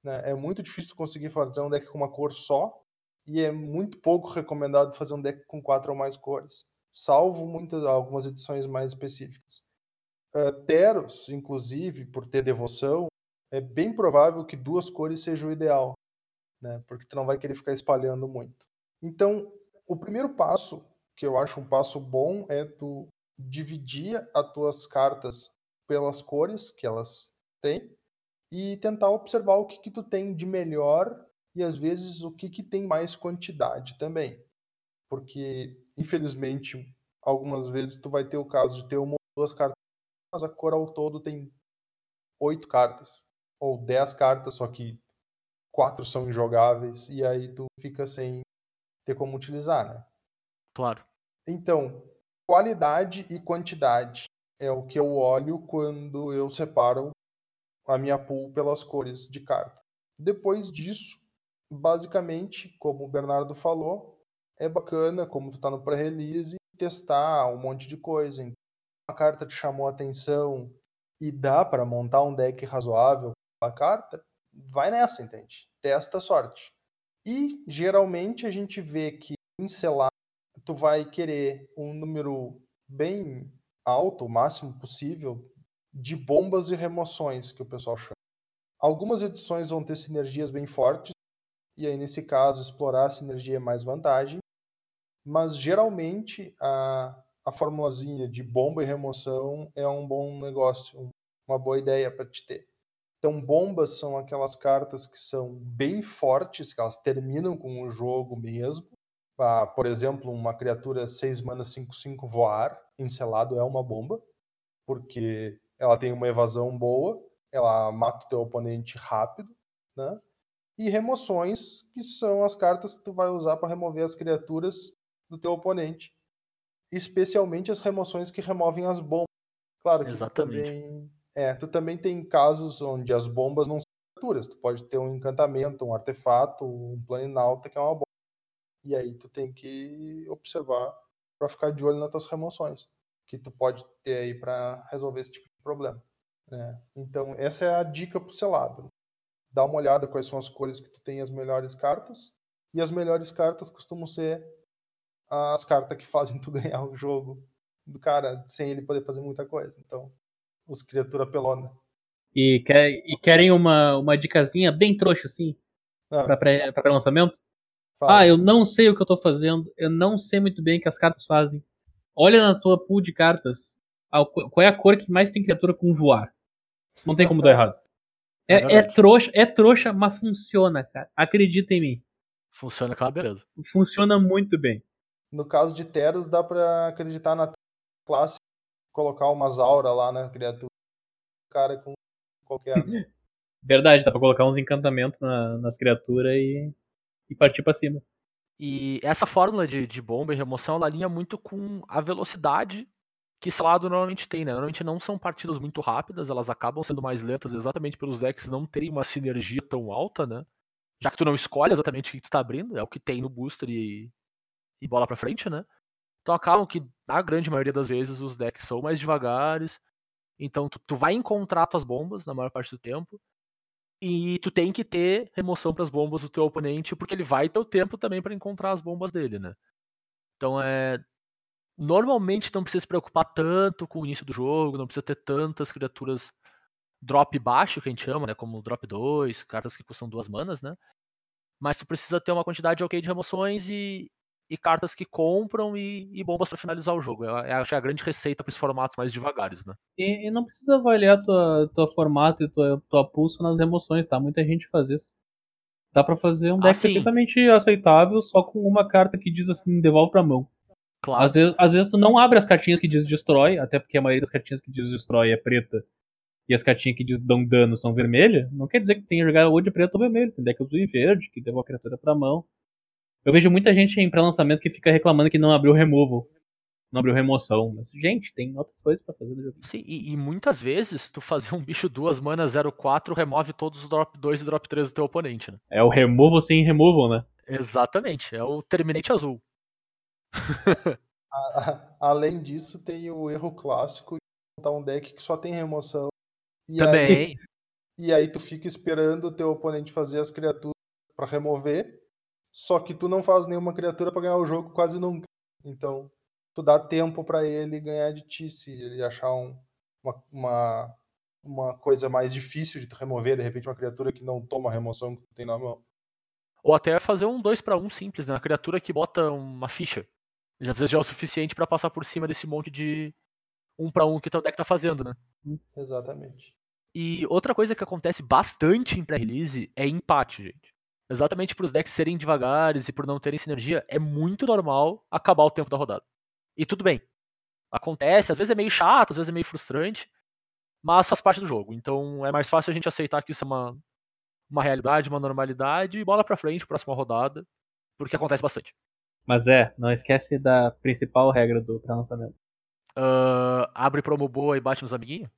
né? É muito difícil conseguir fazer um deck com uma cor só e é muito pouco recomendado fazer um deck com quatro ou mais cores, salvo muitas algumas edições mais específicas. Eh, Teros, inclusive, por ter devoção, é bem provável que duas cores seja o ideal, né? Porque tu não vai querer ficar espalhando muito. Então, o primeiro passo, que eu acho um passo bom, é tu dividir as tuas cartas pelas cores que elas têm e tentar observar o que, que tu tem de melhor e às vezes o que, que tem mais quantidade também. Porque, infelizmente, algumas vezes tu vai ter o caso de ter uma ou duas cartas, mas a cor ao todo tem oito cartas ou dez cartas, só que quatro são injogáveis e aí tu fica sem ter como utilizar, né? Claro. Então, qualidade e quantidade é o que eu olho quando eu separo a minha pool pelas cores de carta. Depois disso, basicamente, como o Bernardo falou, é bacana, como tu tá no pré-release, testar um monte de coisa. Então, a carta te chamou a atenção e dá para montar um deck razoável com a carta, vai nessa, entende? Testa a sorte. E geralmente a gente vê que selado tu vai querer um número bem alto, o máximo possível, de bombas e remoções, que o pessoal chama. Algumas edições vão ter sinergias bem fortes, e aí nesse caso explorar a sinergia é mais vantagem, mas geralmente a, a formulazinha de bomba e remoção é um bom negócio, um- uma boa ideia para te ter. Então, bombas são aquelas cartas que são bem fortes, que elas terminam com o jogo mesmo. Ah, por exemplo, uma criatura 6 mana 5/5 voar, encelado é uma bomba, porque ela tem uma evasão boa, ela mata o teu oponente rápido, né? E remoções, que são as cartas que tu vai usar para remover as criaturas do teu oponente. Especialmente as remoções que removem as bombas. Claro que tu Exatamente. também, é, tu também tem casos onde as bombas não são criaturas. Tu pode ter um encantamento, um artefato, um planinauta que é uma bomba. E aí tu tem que observar para ficar de olho nas tuas remoções que tu pode ter aí para resolver esse tipo de problema. né? Então essa é a dica pro selado. Dá uma olhada quais são as cores que tu tem as melhores cartas e as melhores cartas costumam ser as cartas que fazem tu ganhar o jogo do cara sem ele poder fazer muita coisa. Então os criatura pelona. E, quer, e querem uma, uma dicasinha bem trouxa, assim, Ah, pra pré-lançamento? Fala. Ah, eu não sei o que eu tô fazendo, eu não sei muito bem o que as cartas fazem. Olha na tua pool de cartas. Qu- qual é a cor que mais tem criatura com voar? Não tem como dar errado. É É, é trouxa, é trouxa, mas funciona, cara. Acredita em mim. Funciona aquela beleza. Funciona muito bem. No caso de Teros, dá pra acreditar na classe, colocar umas auras lá na criatura. Cara com qualquer. Verdade, dá pra colocar uns encantamentos na- nas criaturas e, e partir pra cima. E essa fórmula de, de bomba e remoção, ela alinha muito com a velocidade que esse lado normalmente tem, né? Normalmente não são partidas muito rápidas, elas acabam sendo mais lentas exatamente pelos decks não terem uma sinergia tão alta, né? Já que tu não escolhe exatamente o que tu tá abrindo, é o que tem no booster e, e bola pra frente, né? Então acabam que, na grande maioria das vezes, os decks são mais devagares. Então tu, tu vai encontrar tuas bombas na maior parte do tempo. E tu tem que ter remoção pras bombas do teu oponente, porque ele vai ter o tempo também pra encontrar as bombas dele, né? Então é. Normalmente não precisa se preocupar tanto com o início do jogo, não precisa ter tantas criaturas drop baixo, que a gente chama, né? Como drop 2, cartas que custam duas manas, né? Mas tu precisa ter uma quantidade ok de remoções e, e cartas que compram e, e bombas pra finalizar o jogo. É, acho que é a grande receita para esses formatos mais devagares, né? E, e não precisa avaliar tua, tua formato e tua, tua pulso nas emoções, tá? Muita gente faz isso. Dá pra fazer um Ah, deck perfeitamente aceitável só com uma carta que diz assim, devolve pra mão. Claro. Às vezes, às vezes tu não abre as cartinhas que diz destrói, até porque a maioria das cartinhas que diz destrói é preta. E as cartinhas que diz dão dano são vermelhas. Não quer dizer que tenha jogar ou de preto ou vermelho. Tem deck azul e verde, que devolve a criatura pra mão. Eu vejo muita gente em pré-lançamento que fica reclamando que não abriu removal. Não abriu remoção. Mas, gente, tem outras coisas pra fazer no jogo. Sim, e, e muitas vezes tu fazer um bicho duas manas 04 remove todos os drop 2 e drop 3 do teu oponente, né? É o removal sem removal, né? Exatamente, é o Terminate azul. A- a- Além disso, tem o erro clássico de montar um deck que só tem remoção. E Aí, Também. e aí tu fica esperando o teu oponente fazer as criaturas pra remover, só que tu não faz nenhuma criatura pra ganhar o jogo quase nunca. Então, tu dá tempo pra ele ganhar de ti se ele achar um- uma, uma, uma coisa mais difícil de tu remover, de repente uma criatura que não toma a remoção que tu tem na mão. Ou até fazer um 2 para 1 simples, né? Uma criatura que bota uma ficha. E às vezes já é o suficiente pra passar por cima desse monte de 1 para 1 que teu deck tá fazendo, né? Exatamente. E outra coisa que acontece bastante em pré-release é empate, gente. Exatamente por os decks serem devagares e por não terem sinergia, é muito normal acabar o tempo da rodada. E tudo bem. Acontece, às vezes é meio chato, às vezes é meio frustrante, mas faz parte do jogo. Então é mais fácil a gente aceitar que isso é uma, uma realidade, uma normalidade, e bola pra frente, próxima rodada, porque acontece bastante. Mas é, não esquece da principal regra do pré-lançamento. Ah, abre promo boa e bate nos amiguinhos?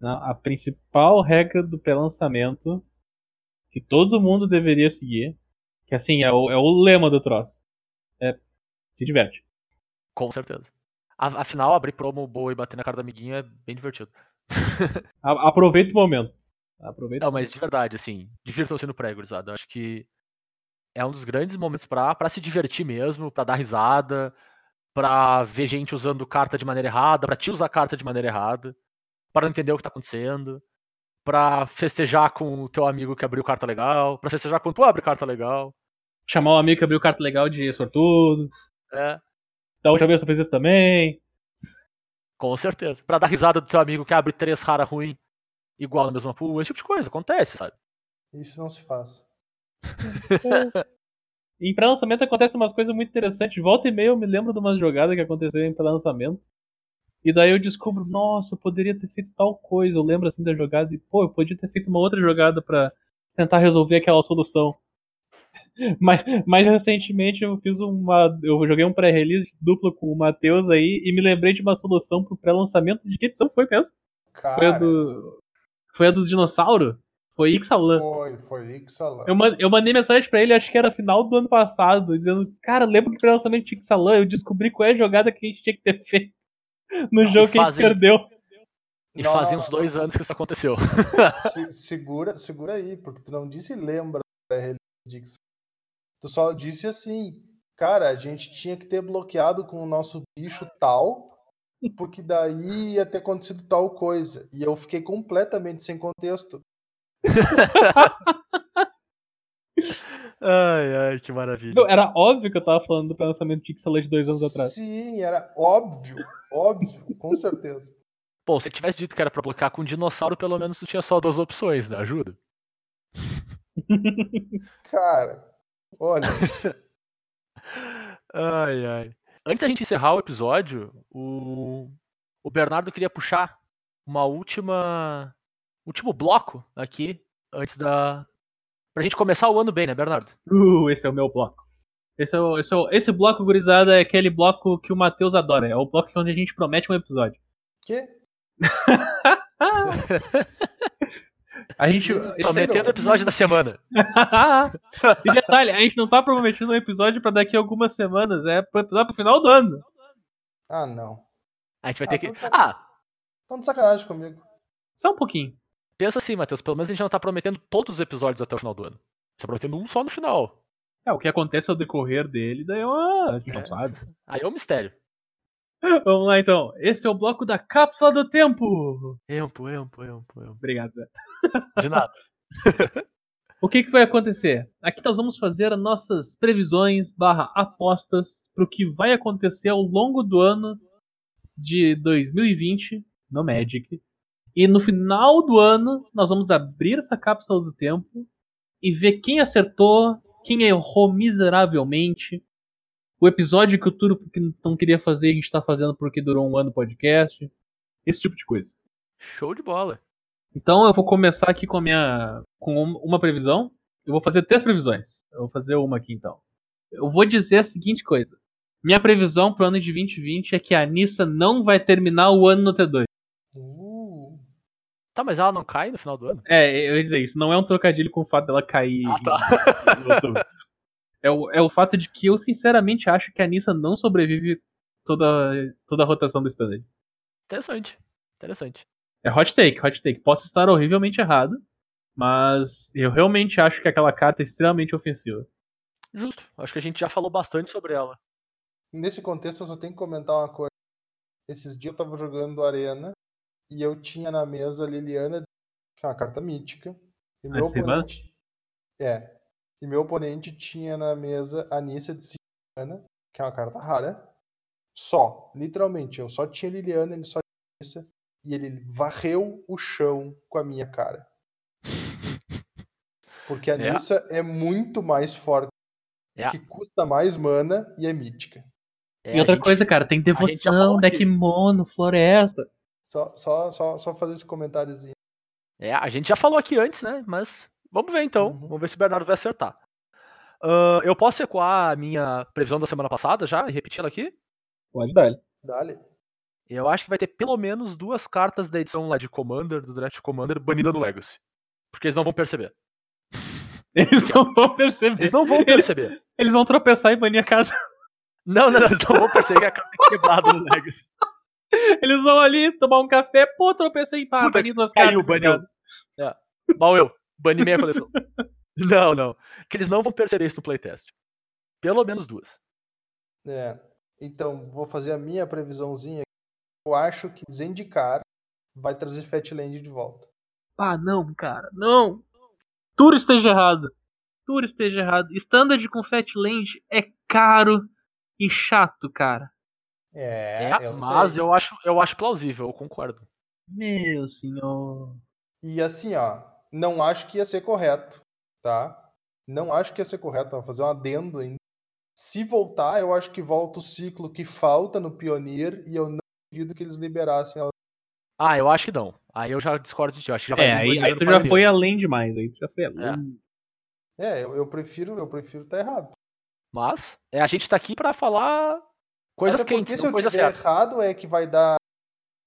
Não, a principal regra do pré-lançamento que todo mundo deveria seguir, que assim, é o, é o lema do troço. É se diverte. Com certeza. Afinal, abrir promo boa e bater na cara do amiguinho é bem divertido. Aproveita o momento. Aproveita. Não, mas de verdade, assim, divirtam-se no pré, gurizada. Eu acho que é um dos grandes momentos pra se divertir mesmo, pra dar risada, pra ver gente usando carta de maneira errada, pra te usar carta de maneira errada, pra não entender o que tá acontecendo, pra festejar com o teu amigo que abriu carta legal, pra festejar quando tu abre carta legal. Chamar um amigo que abriu carta legal de sortudo. É, Da última vez eu fiz isso também. com certeza. Pra dar risada do teu amigo que abre três rara ruim, igual na mesma pool, esse tipo de coisa, acontece, sabe? Isso não se faz. Em pré-lançamento acontecem umas coisas muito interessantes. Volta e meia eu me lembro de umas jogadas que aconteceram em pré-lançamento. E daí eu descubro, nossa, eu poderia ter feito tal coisa. Eu lembro assim da jogada e, pô, eu podia ter feito uma outra jogada pra tentar resolver aquela solução. Mas, mais recentemente eu fiz uma. Eu joguei um pré-release duplo com o Matheus aí e me lembrei de uma solução pro pré-lançamento. De que edição foi mesmo? Foi a Cara, do. Foi a dos dinossauros? Foi Ixalan. foi, foi Ixalan. Eu, eu mandei mensagem pra ele, acho que era final do ano passado, dizendo: Cara, lembra que foi o lançamento de Ixalan? Eu descobri qual é a jogada que a gente tinha que ter feito no Não, jogo que a gente fazem- perdeu. E Não, fazem não, uns não. dois anos que isso aconteceu. Se- segura, segura aí, porque tu não disse lembra da Ixalan. Tu só disse assim, cara, a gente tinha que ter bloqueado com o nosso bicho tal, porque daí ia ter acontecido tal coisa. E eu fiquei completamente sem contexto. Ai, ai, que maravilha. Não, era óbvio que eu tava falando do lançamento de de dois anos atrás. Sim, era óbvio, óbvio, com certeza. Bom, se tivesse dito que era pra bloquear com dinossauro, pelo menos tu tinha só duas opções, né? Ajuda. Cara, olha, Ai, ai. Antes da gente encerrar o episódio, o, o Bernardo queria puxar uma última. último bloco aqui, antes da. Pra gente começar o ano bem, né, Bernardo? Uh, esse é o meu bloco. Esse, é o, esse, é o- esse bloco, gurizada, é aquele bloco que o Matheus adora. É o bloco onde a gente promete um episódio. que? A gente. Prometendo o episódio da semana. e detalhe, a gente não tá prometendo um episódio pra daqui a algumas semanas, é pro episódio pro final do ano. Ah, não. A gente vai Ah, ter que. sac- Ah, Tão de sacanagem comigo. Só um pouquinho. Pensa assim, Matheus. Pelo menos a gente não tá prometendo todos os episódios até o final do ano. A gente tá prometendo um só no final. É, o que acontece ao decorrer dele, daí é uma... a gente não É. sabe. Aí é um mistério. Vamos lá então. Esse é o bloco da cápsula do tempo. Empo, empo, empo, empo. Obrigado, Zé. De nada. O que, que vai acontecer? Aqui nós vamos fazer as nossas previsões barra apostas para o que vai acontecer ao longo do ano de 2020 no Magic. E no final do ano nós vamos abrir essa cápsula do tempo e ver quem acertou, quem errou miseravelmente. O episódio que o Turo não queria fazer, a gente está fazendo porque durou um ano o podcast. Esse tipo de coisa. Show de bola. Então eu vou começar aqui com a minha. com um- uma previsão. Eu vou fazer três previsões. Eu vou fazer uma aqui então. Eu vou dizer a seguinte coisa. Minha previsão pro ano de 2020 é que a Anissa não vai terminar o ano no T2. Tá, mas ela não cai no final do ano? É, eu ia dizer, isso não é um trocadilho com o fato dela cair. Ah, tá. em- em outubro. É o, é o fato de que eu sinceramente acho que a Anissa não sobrevive toda, toda a rotação do standard. Interessante. Interessante. É hot take, hot take. Posso estar horrivelmente errado, mas eu realmente acho que aquela carta é extremamente ofensiva. Justo. Acho que a gente já falou bastante sobre ela. nesse contexto, eu só tenho que comentar uma coisa. Esses dias eu tava jogando Arena e eu tinha na mesa Liliana, que é uma carta mítica. E meu oponente. É. E meu oponente tinha na mesa Anissa de Silvana, que é uma carta rara. Só. Literalmente, eu só tinha Liliana, ele só tinha Anissa. E ele varreu o chão com a minha cara. Porque a É. Anissa é muito mais forte, É. que custa mais mana e é mítica. É, e outra a gente- coisa, cara, tem devoção, deck mono, floresta. Só, só, só, só fazer esse comentáriozinho. É, a gente já falou aqui antes, né? Mas vamos ver então. Uhum. Vamos ver se o Bernardo vai acertar. Ah, eu posso ecoar a minha previsão da semana passada já e repetir ela aqui? Pode dar. Dale. Eu acho que vai ter pelo menos duas cartas da edição lá de Commander, do Draft Commander, banida no Legacy. Porque eles não vão perceber. Eles não vão perceber. Eles não vão Eles- perceber. Eles vão tropeçar e banir a carta. Não, não, não, eles não vão perceber que a carta é quebrada no Legacy. Eles vão ali tomar um café, pô, tropecei, pá, Puta, banindo as Caiu, baniu. É. Mal eu. Bani meia coleção. Não, não. Que eles não vão perceber isso no playtest. Pelo menos duas. É. Então, vou fazer a minha previsãozinha. Eu acho que Zendikar vai trazer Fatland de volta. Ah, não, cara, não. Tudo esteja errado. Tudo esteja errado. Standard com Fatland é caro e chato, cara. É, É, eu mas sei. eu acho, eu acho plausível, eu concordo. Meu senhor. E assim, ó, não acho que ia ser correto, tá? Não acho que ia ser correto, vou fazer um adendo ainda. Se voltar, eu acho que volta o ciclo que falta no Pioneer e eu não duvido que eles liberassem ela. Ah, eu acho que não. Aí eu já discordo de ti. eu Acho que já vai É, aí, aí tu já Pioneer. foi além demais. Aí tu já foi além. É, eu, eu prefiro, eu prefiro estar errado. Mas é, a gente tá aqui pra falar coisas Até porque quentes, se não tiver certas. errado é que vai dar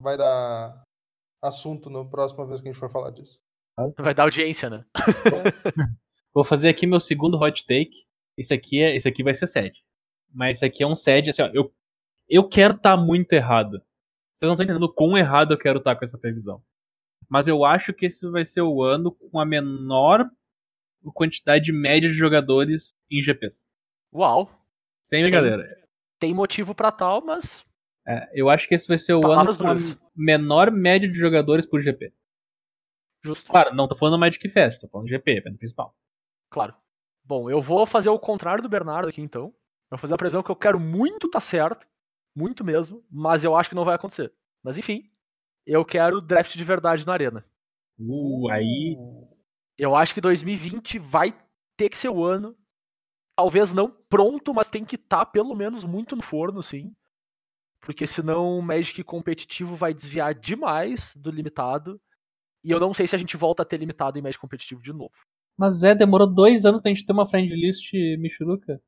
vai dar assunto na próxima vez que a gente for falar disso. Vai dar audiência, né? Vou fazer aqui meu segundo hot take. Esse aqui, é, esse aqui vai ser sede. Mas esse aqui é um sede, assim, ó. Eu, eu quero estar muito errado. Vocês não estão entendendo o quão errado eu quero estar com essa previsão. Mas eu acho que esse vai ser o ano com a menor quantidade média de jogadores em GPs. Uau. Sem brincadeira. Tem motivo pra tal, mas É, eu acho que esse vai ser o Palavras ano com a menor média de jogadores por GP. justo. Claro, não tô falando Magic Fest, tô falando GP, evento principal. Claro. Bom, eu vou fazer o contrário do Bernardo aqui então. Eu vou fazer a previsão que eu quero muito tá certo, muito mesmo, mas eu acho que não vai acontecer. Mas enfim, eu quero draft de verdade na arena. Uh, aí. Eu acho que 2020 vai ter que ser o ano. Talvez não pronto, mas tem que estar pelo menos muito no forno, sim. Porque senão o Magic competitivo vai desviar demais do limitado. E eu não sei se a gente volta a ter limitado em Magic competitivo de novo. Mas é, demorou dois anos pra gente ter uma friend list Michuruca.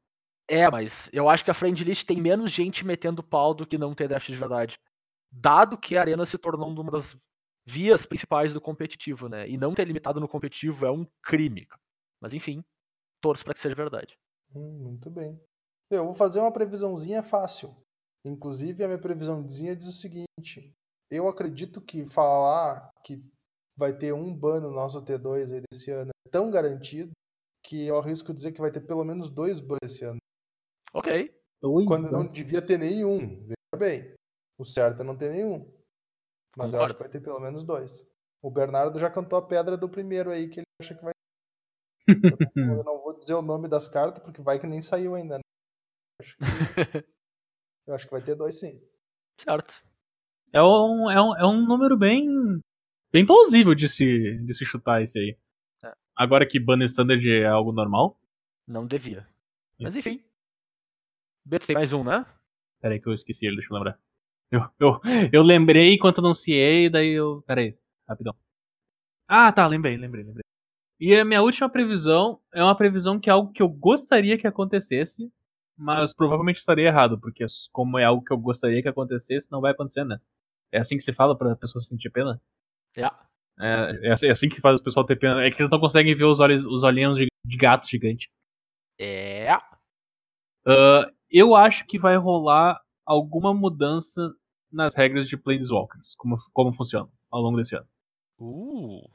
É, mas eu acho que a friend list tem menos gente metendo pau do que não ter draft de verdade. Dado que a Arena se tornou uma das vias principais do competitivo, né? E não ter limitado no competitivo é um crime. Mas enfim, torço pra que seja verdade. Hum, muito bem. Eu vou fazer uma previsãozinha fácil. Inclusive, a minha previsãozinha diz o seguinte: eu acredito que falar que vai ter um ban no nosso T2 aí desse ano é tão garantido que eu arrisco dizer que vai ter pelo menos dois bans esse ano. Ok. Quando não devia ter nenhum. Veja bem. O certo é não ter nenhum. Mas eu acho Concordo. que vai ter pelo menos dois. O Bernardo já cantou a pedra do primeiro aí, que ele acha que vai. Eu não, eu não vou dizer o nome das cartas, porque vai que nem saiu ainda. Né? Acho que- eu acho que vai ter dois sim. Certo. É um, é um, é um número bem, bem plausível de se, de se chutar esse aí. É. Agora que banner standard é algo normal. Não devia. Mas enfim. Beto tem mais um, né? Pera aí que eu esqueci ele, deixa eu lembrar. Eu, eu, eu lembrei enquanto anunciei, daí eu. Pera aí, rapidão. Ah, tá, lembrei, lembrei, lembrei. E a minha última previsão é uma previsão que é algo que eu gostaria que acontecesse, mas provavelmente estaria errado, porque como é algo que eu gostaria que acontecesse, não vai acontecer, né? É assim que se fala pra pessoa sentir pena? É. É, é assim- é assim que faz o pessoal ter pena. É que eles não conseguem ver os olhos, os olhinhos de, de gato gigante. É. Ah, eu acho que vai rolar alguma mudança nas regras de Planeswalkers, como, como funciona ao longo desse ano. Uh.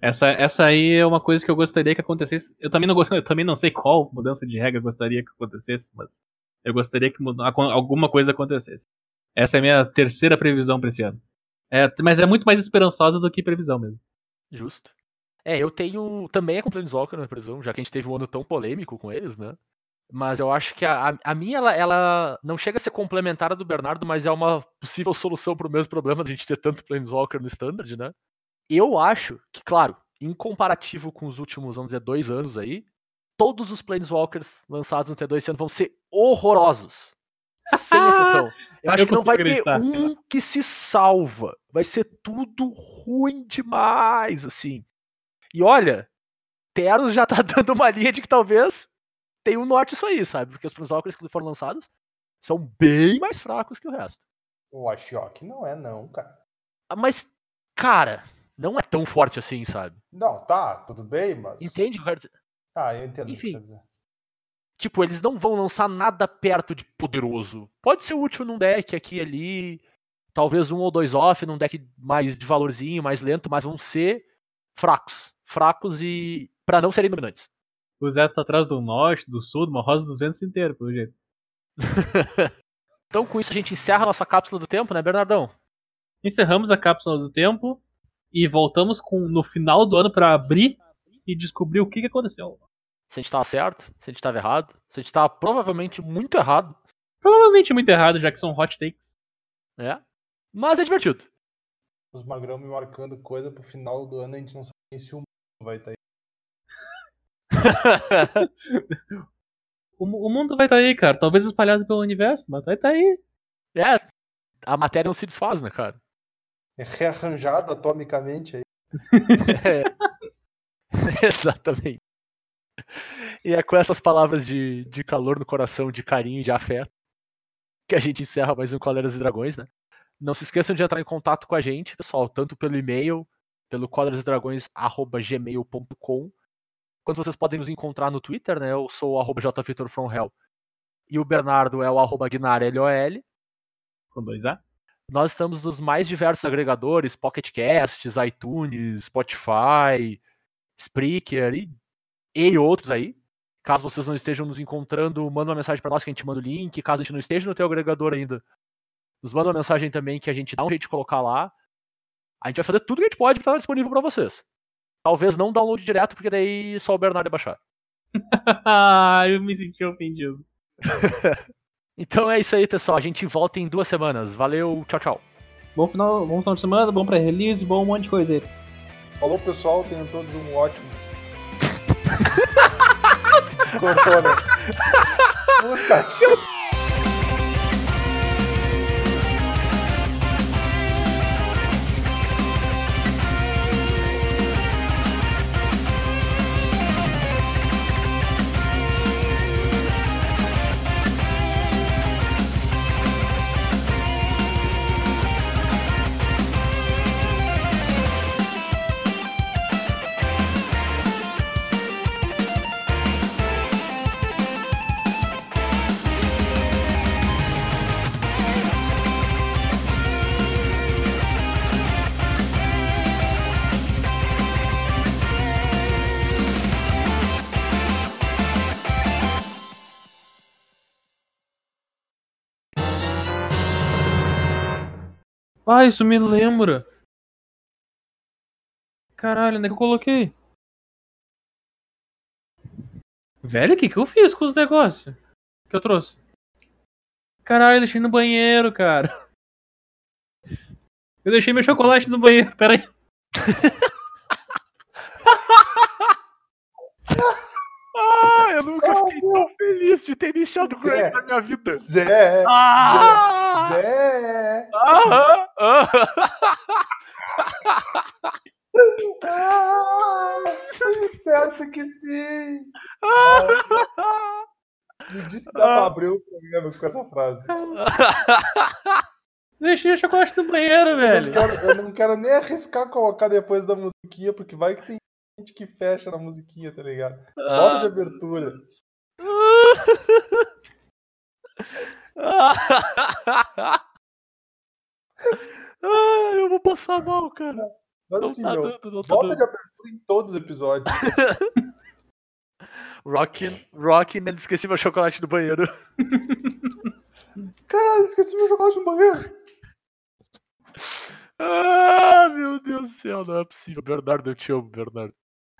Essa, essa aí é uma coisa que eu gostaria que acontecesse. Eu também não gost- eu também não sei qual mudança de regra eu gostaria que acontecesse, mas eu gostaria que alguma coisa acontecesse. Essa é a minha terceira previsão pra esse ano. É, mas é muito mais esperançosa do que previsão mesmo. Justo. É, eu tenho. Também é com Planeswalker na previsão, já que a gente teve um ano tão polêmico com eles, né? Mas eu acho que a, a- a minha, ela, ela não chega a ser complementar à do Bernardo, mas é uma possível solução pro mesmo problema de a gente ter tanto Planeswalker no Standard, né? Eu acho que, claro, em comparativo com os últimos, vamos dizer, dois anos aí, todos os Planeswalkers lançados no T2 esse ano vão ser horrorosos. Sem exceção. Eu acho Eu que não vai consigo ter acreditar. um que se salva. Vai ser tudo ruim demais, assim. E olha, Teros já tá dando uma linha de que talvez tenha um norte isso aí, sabe? Porque os Planeswalkers que foram lançados são bem mais fracos que o resto. O Ashiok não é, não, cara. Mas, cara, não é tão forte assim, sabe? Não, tá, tudo bem, mas. Entende? o que? Ah, eu entendo. Enfim. Tipo, eles não vão lançar nada perto de poderoso. Pode ser útil num deck aqui e ali. Talvez um ou dois off num deck mais de valorzinho, mais lento, mas vão ser fracos. Fracos e. pra não serem dominantes. O Zé tá atrás do norte, do sul, de uma rosa dos ventos inteiro, pelo jeito. Então, com isso, a gente encerra a nossa cápsula do tempo, né, Bernardão? Encerramos a cápsula do tempo e voltamos com no final do ano pra abrir e descobrir o que, que aconteceu. Se a gente tava certo, se a gente tava errado. Se a gente tava provavelmente muito errado. Provavelmente muito errado, já que são hot takes. né? Mas é divertido. Os magrão me marcando coisa pro final do ano, a gente não sabe nem se o mundo vai estar aí. O, o mundo vai estar aí, cara. Talvez espalhado pelo universo, mas vai estar aí. é, a matéria não se desfaz, né, cara? É rearranjado atomicamente aí. É. Exatamente. E é com essas palavras de, de calor no coração, de carinho e de afeto, que a gente encerra mais um Coleiras e Dragões, né? Não se esqueçam de entrar em contato com a gente, pessoal, tanto pelo e-mail, pelo colerasdragões.gmail.com, quanto vocês podem nos encontrar no Twitter, né? Eu sou o arroba jvitorfromhell e o Bernardo é o arroba gnarlol. Com dois A. Nós estamos nos mais diversos agregadores, Pocket Casts, iTunes, Spotify, Spreaker e, e outros aí. Caso vocês não estejam nos encontrando, manda uma mensagem para nós que a gente manda o link. Caso a gente não esteja no teu agregador ainda, nos manda uma mensagem também que a gente dá um jeito de colocar lá. A gente vai fazer tudo que a gente pode para estar disponível para vocês. Talvez não download direto, porque daí só o Bernardo ia baixar. Ah, eu me senti ofendido. Então é isso aí, pessoal. A gente volta em duas semanas. Valeu, tchau, tchau. Bom final, bom final de semana, bom pré-release, bom um monte de coisa aí. Falou, pessoal. Tenham todos um ótimo. Cortou, né? Puta que Ah, isso me lembra. Caralho, onde é que eu coloquei? Velho, o que, que eu fiz com os negócios que eu trouxe? Caralho, eu deixei no banheiro, cara. Eu deixei meu chocolate no banheiro, peraí. Ah, eu nunca Ah, fiquei tão feliz de ter iniciado o. Grind na minha vida. Zé! Ah! Zé! Aham, aham. Ah, certo que sim! Me disse que dá pra abrir o programa com essa frase. Deixei o chocolate no banheiro, Eu velho. não, quero, eu não quero nem arriscar colocar depois da musiquinha, porque vai que tem gente que fecha na musiquinha, tá ligado? Bota de abertura. Ah, eu vou passar mal, cara. Mas Não assim, tá meu, dando, não tá dando. de abertura em todos os episódios. Rockin', Rockin' and esqueci meu chocolate no banheiro. Caralho, esqueci meu chocolate no banheiro. Ah, meu Deus do céu, não é possível. Bernardo, eu te amo, Bernardo.